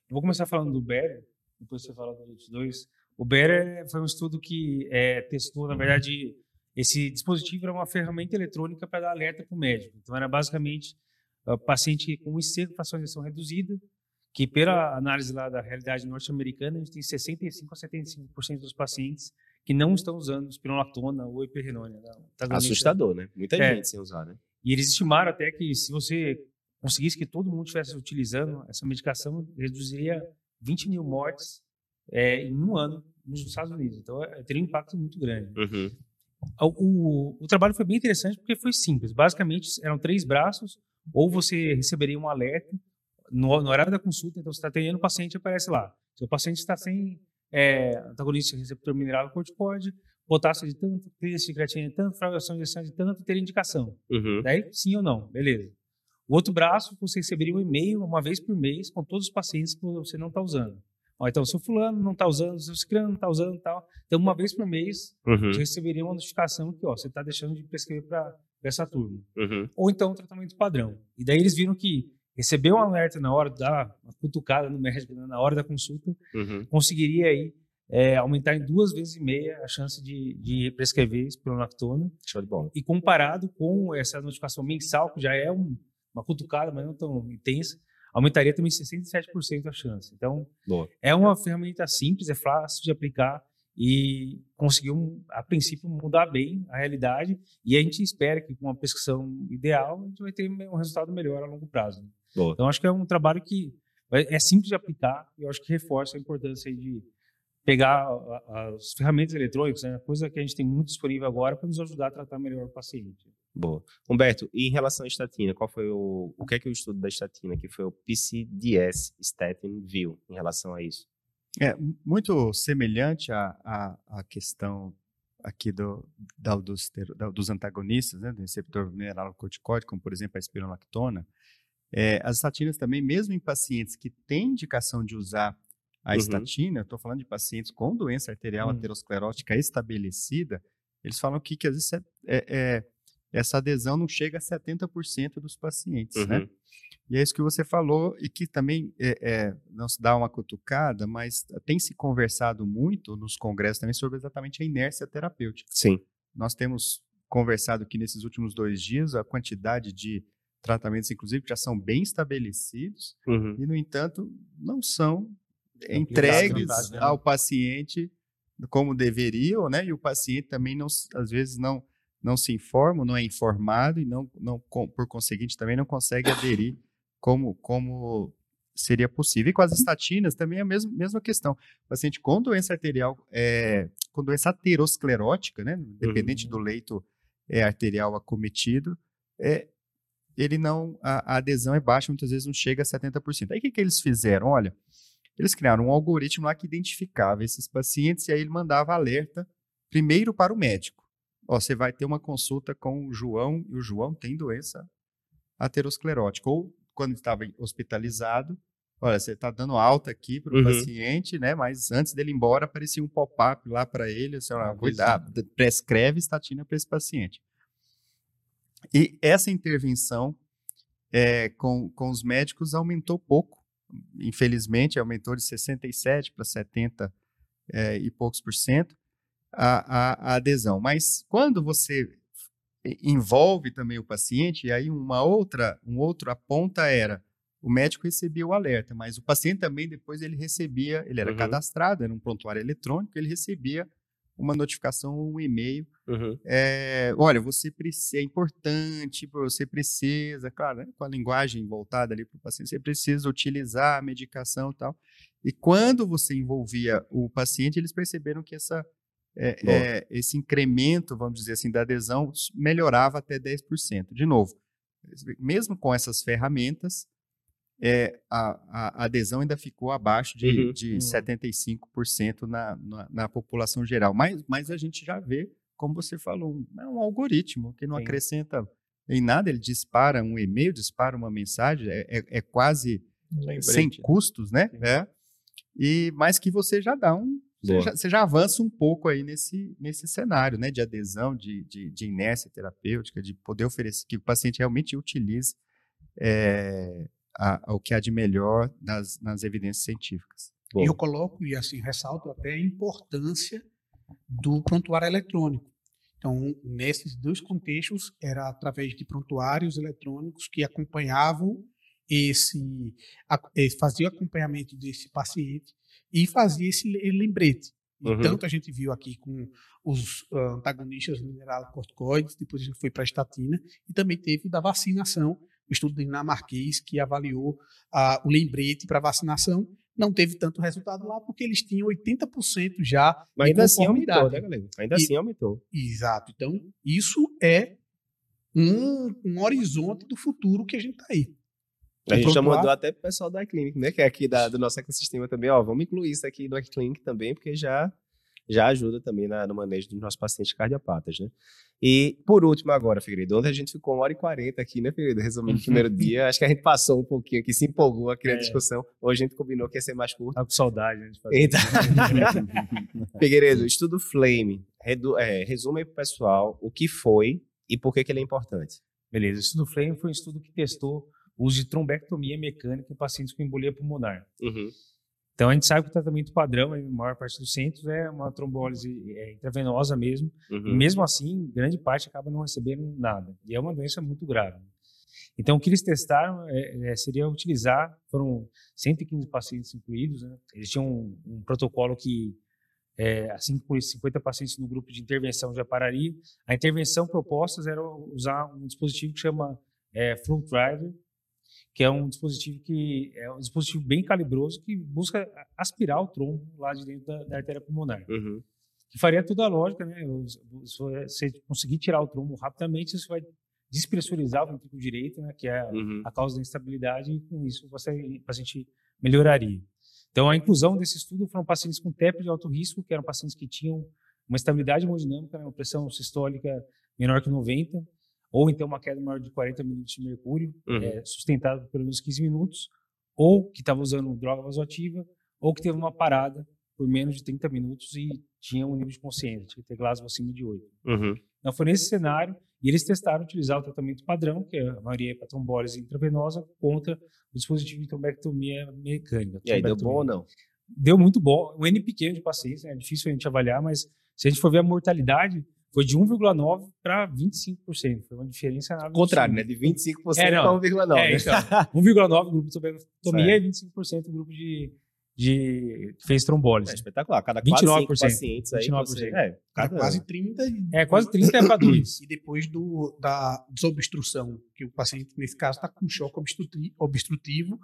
Vou começar falando do Better, depois você fala dos outros dois. O Better foi um estudo que é, testou, na verdade, esse dispositivo era uma ferramenta eletrônica para dar alerta para o médico. Então, era basicamente o paciente com IC injeção reduzida, que pela análise lá da realidade norte-americana, a gente tem 65 a 75% dos pacientes que não estão usando espirolactona ou hiperrenônia. Tá Assustador, né? Muita é. gente sem usar, né? E eles estimaram até que se você conseguisse que todo mundo estivesse utilizando essa medicação, reduziria 20 mil mortes é, em um ano nos Estados Unidos. Então, é, teria um impacto muito grande. Uhum. O, o, o, trabalho foi bem interessante porque foi simples. Basicamente, eram três braços, ou você receberia um alerta no, no horário da consulta, então você está atendendo o paciente aparece lá. Se o paciente está sem é, antagonista receptor mineral corticoide, potássio de tanto, clínica de creatina de tanto, fração de de tanto, ter indicação. Uhum. Daí, sim ou não, beleza. O outro braço, você receberia um e-mail uma vez por mês com todos os pacientes que você não está usando. Ó, então, se o fulano não está usando, se o ciclano não está usando tal, então uma vez por mês, uhum. você receberia uma notificação que ó, você está deixando de prescrever para essa turma. Uhum. Ou então um tratamento padrão. E daí eles viram que receber um alerta na hora da uma cutucada no médico, né, na hora da consulta, uhum. conseguiria aí é, aumentar em duas vezes e meia a chance de, de prescrever espronolactona. Show de bola. E comparado com essa notificação mensal, que já é um, uma cutucada, mas não tão intensa, aumentaria também 67% a chance. Então, Boa. é uma ferramenta simples, é fácil de aplicar e conseguiu, a princípio, mudar bem a realidade. E a gente espera que com uma prescrição ideal, a gente vai ter um resultado melhor a longo prazo. Boa. Então, acho que é um trabalho que é simples de aplicar e eu acho que reforça a importância de pegar as ferramentas eletrônicas, né, coisa que a gente tem muito disponível agora para nos ajudar a tratar melhor o paciente. Boa. Humberto, e em relação à estatina, qual foi o, o que é que o estudo da estatina, que foi o PCDS Statin viu em relação a isso? É muito semelhante à, à, à questão aqui do, da, dos, da, dos antagonistas, né, do receptor mineralocorticoide, como por exemplo a espironolactona. É, as estatinas também, mesmo em pacientes que têm indicação de usar a uhum. estatina, estou falando de pacientes com doença arterial uhum. aterosclerótica estabelecida, eles falam que, que às vezes é, é, é essa adesão não chega a 70% dos pacientes, né? uhum. né? E é isso que você falou e que também é, é, não se dá uma cutucada, mas tem se conversado muito nos congressos também sobre exatamente a inércia terapêutica. Sim. Nós temos conversado aqui nesses últimos dois dias a quantidade de tratamentos, inclusive, que já são bem estabelecidos uhum. e, no entanto, não são entregues né? ao paciente como deveriam, né? E o paciente também não, às vezes não não se informa, não é informado e não, não por conseguinte também não consegue aderir como, como seria possível. E com as estatinas também é a mesma, mesma questão. O paciente com doença arterial, é, com doença aterosclerótica, né, dependente uhum. do leito é, arterial acometido, é, ele não, a, a, adesão é baixa, muitas vezes não chega a 70%. Aí o que, que eles fizeram? Olha, eles criaram um algoritmo lá que identificava esses pacientes e aí ele mandava alerta primeiro para o médico ó, você vai ter uma consulta com o João, e o João tem doença aterosclerótica. Ou quando estava hospitalizado, olha, você está dando alta aqui para o uhum. paciente, né? Mas antes dele ir embora, aparecia um pop-up lá para ele, assim, ah, cuidado, prescreve estatina para esse paciente. E essa intervenção é, com, com os médicos aumentou pouco. Infelizmente, aumentou de 67 para 70 é, e poucos por cento a, a, a adesão. Mas quando você envolve também o paciente, e aí uma outra, um outro aponta era o médico recebia o alerta, mas o paciente também depois ele recebia, ele era uhum. cadastrado, era um prontuário eletrônico, ele recebia uma notificação, um e-mail. Uhum. É, olha, você precisa, é importante, você precisa, claro, né, com a linguagem voltada ali para o paciente, você precisa utilizar a medicação e tal. E quando você envolvia o paciente, eles perceberam que essa é, é, esse incremento, vamos dizer assim, da adesão melhorava até 10%. De novo, mesmo com essas ferramentas, é, a, a, adesão ainda ficou abaixo de, uhum. de 75% na, na, na, população geral. Mas, mas a gente já vê, como você falou, é um algoritmo que não Sim. acrescenta em nada, ele dispara um e-mail, dispara uma mensagem, é, é, é quase sem custos, né? É. E, mas que você já dá um, você já, você já, avança um pouco aí nesse, nesse cenário, né, de adesão, de, de, de inércia terapêutica, de poder oferecer que o paciente realmente utilize é, a, a, o que há de melhor nas, nas evidências científicas. Bom. Eu coloco e assim ressalto até a importância do prontuário eletrônico. Então, nesses dois contextos, era através de prontuários eletrônicos que acompanhavam esse, fazia o acompanhamento desse paciente e fazia esse lembrete. Uhum. Tanto a gente viu aqui com os uh, antagonistas mineralocorticoides, depois a gente foi para a estatina, e também teve da vacinação, estudo dinamarquês que avaliou uh, o lembrete para vacinação. Não teve tanto resultado lá porque eles tinham 80% já Mas ainda assim aumentou, né, galera? Ainda e, assim aumentou. Exato. Então, isso é um, um horizonte do futuro que a gente está aí. A gente já mandou até pro pessoal da iClinic, né? Que é aqui da, do nosso ecossistema também, ó. Vamos incluir isso aqui no iClinic também, porque já já ajuda também na, no manejo dos nossos pacientes cardiopatas, né? E, por último agora, Figueiredo, ontem a gente ficou uma hora e quarenta aqui, né, Figueiredo? Resumindo o primeiro dia, acho que a gente passou um pouquinho aqui, se empolgou aqui na é. discussão. Hoje a gente combinou que ia ser mais curto. Tá com saudade, né, então... Figueiredo, estudo Flame, redu... é, resume aí pro pessoal o que foi e por que, que ele é importante. Beleza, o estudo Flame foi um estudo que testou o uso de trombectomia mecânica em pacientes com embolia pulmonar. Uhum. Então a gente sabe que o tratamento padrão, em maior parte dos centros, é uma trombólise é, intravenosa mesmo. Uhum. E mesmo assim, grande parte acaba não recebendo nada. E é uma doença muito grave. Então o que eles testaram é, é, seria utilizar, foram 115 pacientes incluídos, né? eles tinham um, um protocolo que é, assim por 50 pacientes no grupo de intervenção já pararia. A intervenção proposta era usar um dispositivo que chama é, Flow Driver, que é um dispositivo que é um dispositivo bem calibroso que busca aspirar o trombo lá de dentro da, da artéria pulmonar. Uhum. Que faria toda a lógica, né? Se você conseguir tirar o trombo rapidamente, você vai despressurizar o ventrículo direito, né? Que é uhum. a causa da instabilidade e com isso você, o paciente melhoraria. Então, a inclusão desse estudo foram pacientes com TEP de alto risco, que eram pacientes que tinham uma estabilidade hemodinâmica, né? uma pressão sistólica menor que 90, ou então uma queda maior de 40 minutos de mercúrio, uhum. é, sustentado por pelo menos 15 minutos, ou que estava usando droga vasoativa, ou que teve uma parada por menos de 30 minutos e tinha um nível de consciência, tinha que ter glasma acima de 8. Uhum. Então foi nesse cenário, e eles testaram utilizar o tratamento padrão, que é a maioria é para trombólise intravenosa, contra o dispositivo de trombectomia mecânica. E aí, deu bom ou não? Deu muito bom. Um N pequeno de pacientes, né? é difícil a gente avaliar, mas se a gente for ver a mortalidade, foi de 1,9% para 25%. Foi uma diferença nada. Contrário, né? De 25% é, para 1,9%. É, então, 1,9% grupo de trombectomia e 25% grupo de, de fez trombólise. É espetacular. Cada 29%, pacientes aí 29%. Você, é, cada, quase 30 É, quase 30 é para 2. e depois do, da desobstrução, que o paciente, nesse caso, está com choque obstrutivo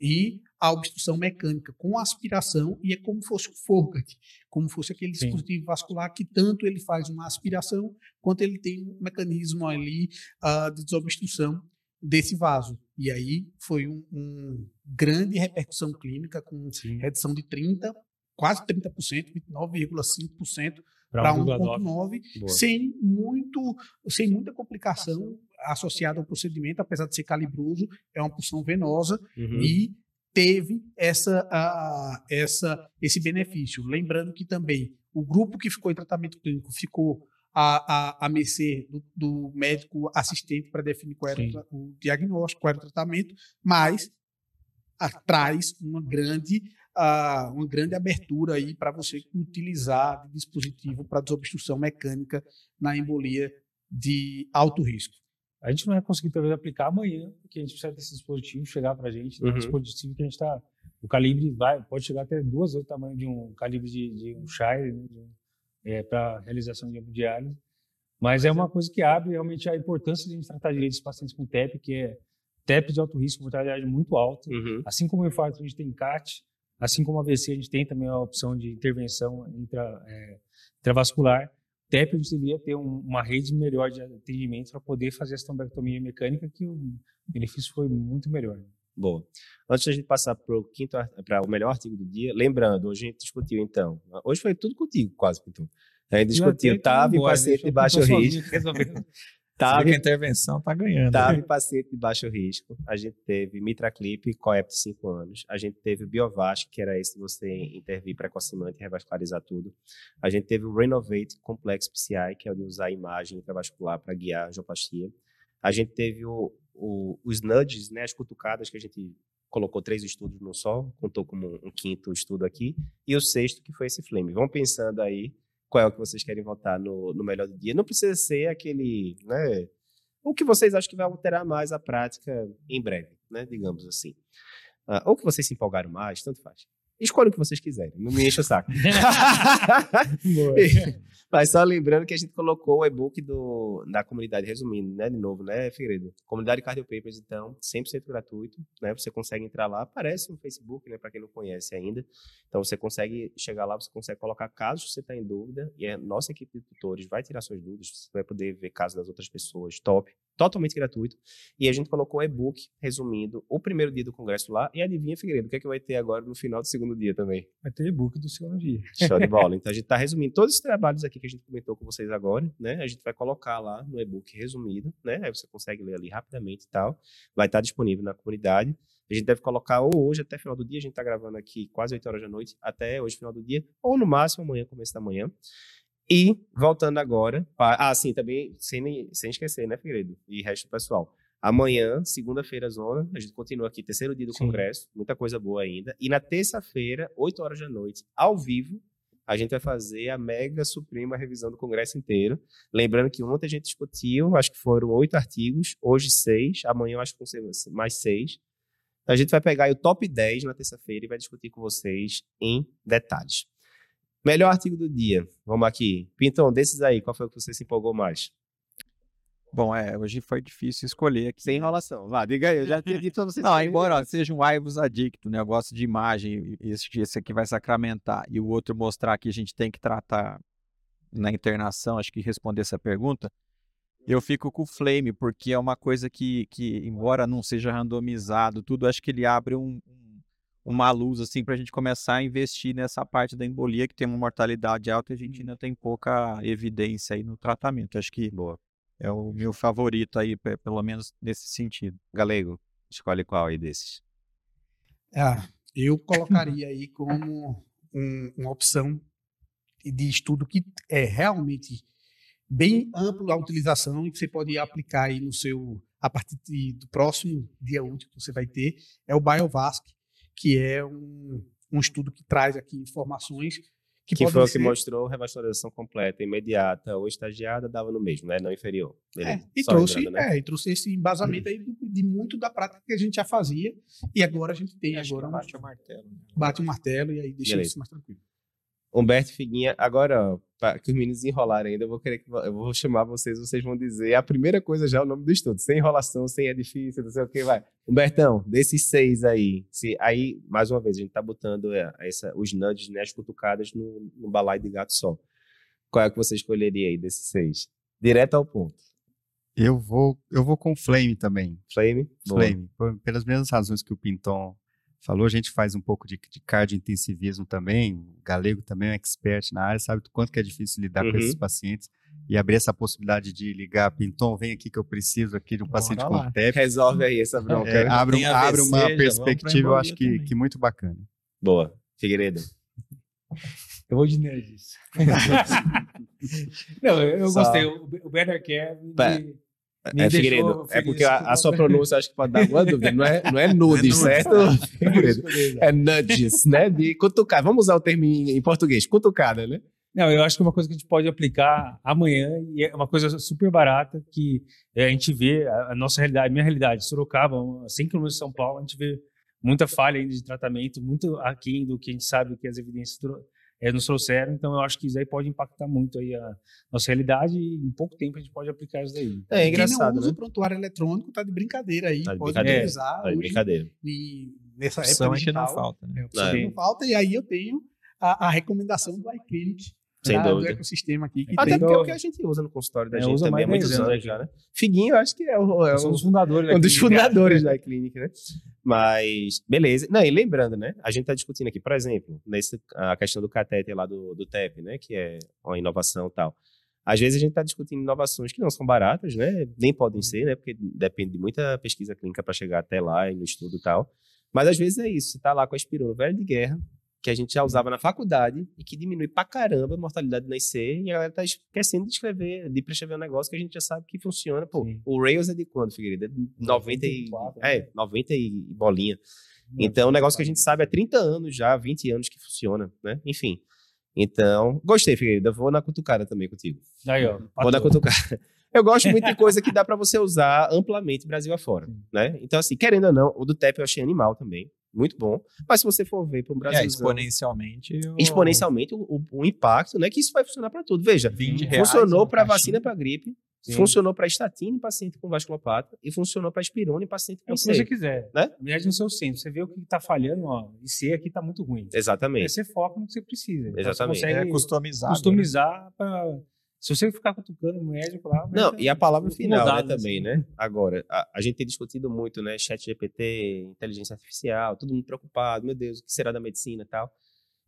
e a obstrução mecânica com aspiração e é como fosse o Fogarty, como fosse aquele dispositivo vascular que tanto ele faz uma aspiração quanto ele tem um mecanismo ali uh, de desobstrução desse vaso. E aí foi um, um grande repercussão clínica com Sim. redução de 30, quase 30%, 29,5% para 1,9, sem muito, sem muita complicação associada ao procedimento, apesar de ser calibroso, é uma punção venosa uhum. e teve essa, a, essa, esse benefício. Lembrando que também o grupo que ficou em tratamento clínico ficou a, a, a mercê do, do médico assistente para definir qual era o, o diagnóstico, qual era o tratamento, mas traz uma grande uh, uma grande abertura aí para você utilizar dispositivo para desobstrução mecânica na embolia de alto risco. A gente não vai conseguir talvez aplicar amanhã, porque a gente precisa desse dispositivo chegar para a gente, uhum. um dispositivo que a gente está o calibre vai pode chegar até duas vezes o tamanho de um calibre de, de um Shire né? é, para realização de hemodiálise. Mas é uma coisa que abre realmente a importância de a gente tratar direito os pacientes com TEP, que é TEP de alto risco, mortalidade muito alta. Uhum. Assim como o infarto, a gente tem CAT, Assim como a AVC, a gente tem também a opção de intervenção intra, é, intravascular. TEP, a gente deveria ter um, uma rede melhor de atendimento para poder fazer essa trombectomia mecânica, que o benefício foi muito melhor. Boa. Antes de a gente passar para o quinto, para o melhor artigo do dia, lembrando, hoje a gente discutiu então, hoje foi tudo contigo, quase, então. A gente discutiu TAV e paciente de baixo risco. TAV, a intervenção está ganhando. TAV, paciente de baixo risco. A gente teve Mitraclip, COEP de 5 anos. A gente teve o Biovasc, que era esse de você intervir precocemente e revascularizar tudo. A gente teve o Renovate Complex PCI, que é o de usar imagem intravascular para guiar a angioplastia. A gente teve o, o, os nudges, né, as cutucadas, que a gente colocou três estudos no só, contou como um, um quinto estudo aqui. E o sexto, que foi esse Flame. Vão pensando aí qual é o que vocês querem votar no, no melhor do dia. Não precisa ser aquele, né? O que vocês acham que vai alterar mais a prática em breve, né? Digamos assim. Uh, ou que vocês se empolgaram mais, tanto faz. Escolha o que vocês quiserem, não me encha o saco. Mas só lembrando que a gente colocou o e-book do, da comunidade, resumindo, né, de novo, né, Figueiredo? Comunidade Cardio Papers, então, 100% gratuito, né, você consegue entrar lá, aparece no Facebook, né, para quem não conhece ainda. Então, você consegue chegar lá, você consegue colocar casos que você está em dúvida, e a nossa equipe de tutores vai tirar suas dúvidas, você vai poder ver casos das outras pessoas, top. Totalmente gratuito. E a gente colocou o e-book resumindo o primeiro dia do congresso lá. E adivinha, Figueiredo, o que é que vai ter agora no final do segundo dia também? Vai ter e-book do segundo dia. Show de bola. Então a gente está resumindo todos os trabalhos aqui que a gente comentou com vocês agora, né? A gente vai colocar lá no e-book resumido, né? Aí você consegue ler ali rapidamente e tal. Vai estar tá disponível na comunidade. A gente deve colocar ou hoje até final do dia, a gente está gravando aqui quase 8 horas da noite, até hoje final do dia, ou no máximo amanhã, começo da manhã. E, voltando agora, para... ah, sim, também, sem, sem esquecer, né, Figueiredo? E resto do pessoal. Amanhã, segunda-feira, zona, a gente continua aqui, terceiro dia do sim. congresso, muita coisa boa ainda. E na terça-feira, 8 horas da noite, ao vivo, a gente vai fazer a mega suprema revisão do congresso inteiro. Lembrando que ontem a gente discutiu, acho que foram oito artigos, hoje seis, amanhã eu acho que vão ser mais seis. Então a gente vai pegar o top 10 na terça-feira e vai discutir com vocês em detalhes. Melhor artigo do dia. Vamos aqui. Pintão, desses aí, qual foi o que você se empolgou mais? Bom, é, hoje foi difícil escolher aqui. Sem enrolação. Vá, diga aí, eu já tinha dito vocês. Não, embora ó, seja um Aivos Adicto, negócio de imagem, esse, esse aqui vai sacramentar, e o outro mostrar que a gente tem que tratar na internação, acho que responder essa pergunta, eu fico com o Flame, porque é uma coisa que, que embora não seja randomizado, tudo, acho que ele abre um, uma luz assim para a gente começar a investir nessa parte da embolia que tem uma mortalidade alta e a gente ainda tem pouca evidência aí no tratamento. Acho que Boa. é o meu favorito aí, pelo menos nesse sentido. Galego, escolhe qual aí desses? Ah, eu colocaria aí como um, uma opção de estudo que é realmente bem amplo a utilização e que você pode aplicar aí no seu a partir do próximo dia útil que você vai ter é o BioVasc que é um, um estudo que traz aqui informações que, que foi o que mostrou revascularização completa, imediata ou estagiada, dava no mesmo, né? Não inferior. É, e, trouxe, né? é, e trouxe esse embasamento aí de, de, muito da prática que a gente já fazia. E agora a gente tem agora. Bate um, o martelo. Né? Bate o martelo e aí deixa Beleza. isso mais tranquilo. Humberto Figuinha, agora, para que os meninos enrolarem ainda, eu vou querer que eu vou chamar vocês, vocês vão dizer a primeira coisa já, o nome do estudo, sem enrolação, sem é difícil, não sei o que, vai. Humbertão, desses seis aí, se, aí, mais uma vez, a gente tá botando é, essa, os nudges, né, as cutucadas no, no balaio de gato só. Qual é que você escolheria aí desses seis? Direto ao ponto. Eu vou, eu vou com Flame também. Flame? Flame, Boa. pelas mesmas razões que o Pinton falou, a gente faz um pouco de, de cardio-intensivismo também, o Galego também é um expert na área, sabe o quanto que é difícil lidar uhum. com esses pacientes e abrir essa possibilidade de ligar, Pinton, vem aqui que eu preciso aqui de um Bora paciente lá. com TEP. Resolve aí essa bronca. É, abre, abre uma perspectiva, eu acho que, que muito bacana. Boa. Figueiredo. Eu vou de nerds. Não, eu, eu gostei. O Bernard Kerr é, Figueiredo, é porque a, a, sua pronúncia acho que pode dar alguma dúvida. Não é, não é nudes, é certo? é nudges, né? De cutucar. Vamos usar o termo em, em, português, cutucada, né? Não, eu acho que é uma coisa que a gente pode aplicar amanhã e é uma coisa super barata que é, a gente vê a, a nossa realidade, a minha realidade, Sorocaba, 100 km de São Paulo, a gente vê muita falha ainda de tratamento, muito aquém do que a gente sabe que as evidências é, nos trouxeram. Então, eu acho que isso aí pode impactar muito aí a nossa realidade e em pouco tempo a gente pode aplicar isso daí. É, é engraçado, Quem não usa né? o prontuário eletrônico tá de brincadeira aí. Tá de pode brincadeira. utilizar. Tá de brincadeira. E, nessa época digital, não falta, né? É, não falta. E aí eu tenho a, a recomendação do iClinic, sem da, dúvida. do ecossistema aqui. Até tem... porque é o que a gente usa no consultório da é, gente também há muitos anos, anos já, né? Figuinho, eu acho que é, o, é um, dos fundadores um dos fundadores da iClinic, né? Mas, beleza. Não, e lembrando, né? A gente tá discutindo aqui, por exemplo, nesse, a questão do catéter lá do, do TEP, né? Que é uma inovação e tal. Às vezes a gente está discutindo inovações que não são baratas, né? Nem podem ser, né? Porque depende de muita pesquisa clínica para chegar até lá e no estudo e tal. Mas às vezes é isso. Você está lá com a espirona velho de guerra, que a gente já usava na faculdade e que diminui pra caramba a mortalidade na IC e a galera tá esquecendo de escrever, de prescrever um negócio que a gente já sabe que funciona. Pô, Sim. o Rails é de quando, Figueiredo? É de 90 e... Né? É, 90 e bolinha. Então, é um negócio que a gente sabe há 30 anos já, 20 anos que funciona, né? Enfim. Então, gostei, Figueiredo. Eu vou na cutucada também contigo. Aí, ó. Vou na cutucada. Eu gosto muito de coisa que dá para você usar amplamente Brasil afora, né? Então, assim, querendo ou não, o do TEP eu achei animal também muito bom. Mas se você for ver para um Brasil. É, exponencialmente. O... Exponencialmente o, o, o, impacto, né? Que isso vai funcionar para tudo. Veja, funcionou para vacina para gripe, Sim. funcionou para estatina em paciente com vasculopata e funcionou para espirona em paciente com É o que você quiser. Né? Na verdade, no seu centro, você vê o que está falhando, ó, IC aqui está muito ruim. Exatamente. Aí você foca no que você precisa. Exatamente. Então, você consegue é customizar. Customizar né? para Se você ficar cutucando o médico lá. Não, e a palavra final, né, também, assim. né? Agora, a, a, gente tem discutido muito, né? Chat GPT, inteligência artificial, todo mundo preocupado, meu Deus, o que será da medicina e tal.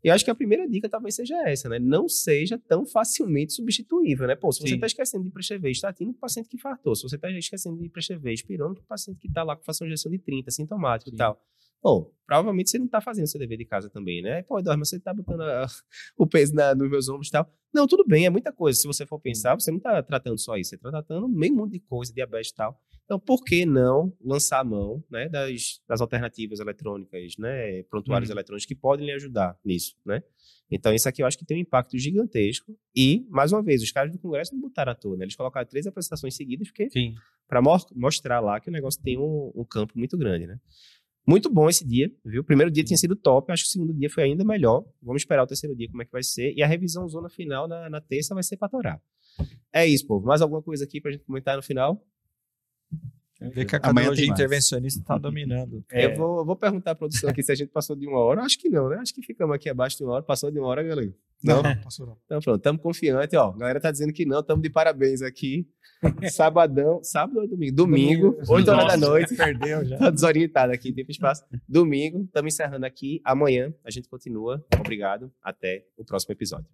E eu acho que a primeira dica talvez seja essa, né? Não seja tão facilmente substituível, né? Pô, se você está esquecendo de prescrever estatina para o paciente que fartou, se você está esquecendo de prescrever espirona para o paciente que está lá com fação de injeção de 30, sintomático Sim. e tal. Pô, provavelmente você não tá fazendo seu dever de casa também, né? Pô, Eduardo, mas você tá botando a, o peso na, nos meus ombros e tal. Não, tudo bem, é muita coisa. Se você for pensar, você não tá tratando só isso, você tá tratando meio mundo de coisa, diabetes e tal. Então, por que não lançar a mão né, das, das alternativas eletrônicas, né, prontuários hum. eletrônicos que podem lhe ajudar nisso, né? Então, isso aqui eu acho que tem um impacto gigantesco. E, mais uma vez, os caras do Congresso não botaram à toa, né? Eles colocaram três apresentações seguidas, porque para mo mostrar lá que o negócio tem um, um campo muito grande, né? Muito bom esse dia, viu? O primeiro dia tinha sido top, acho que o segundo dia foi ainda melhor. Vamos esperar o terceiro dia como é que vai ser. E a revisão zona final na, na terça vai ser para torar. É isso, povo. Mais alguma coisa aqui para a gente comentar no final? Ver que a cardiologia intervencionista está dominando. É. Eu vou, vou perguntar à produção aqui se a gente passou de uma hora. Acho que não, né? Acho que ficamos aqui abaixo de uma hora. Passou de uma hora, galera? Não, não passou não. Então pronto, estamos confiantes. Ó, a galera tá dizendo que não, estamos de parabéns aqui. Sabadão, sábado ou domingo? Domingo, domingo 8 horas da noite. Perdeu já. Tô desorientado aqui, tempo e espaço. Domingo, estamos encerrando aqui. Amanhã a gente continua. Obrigado. Até o próximo episódio.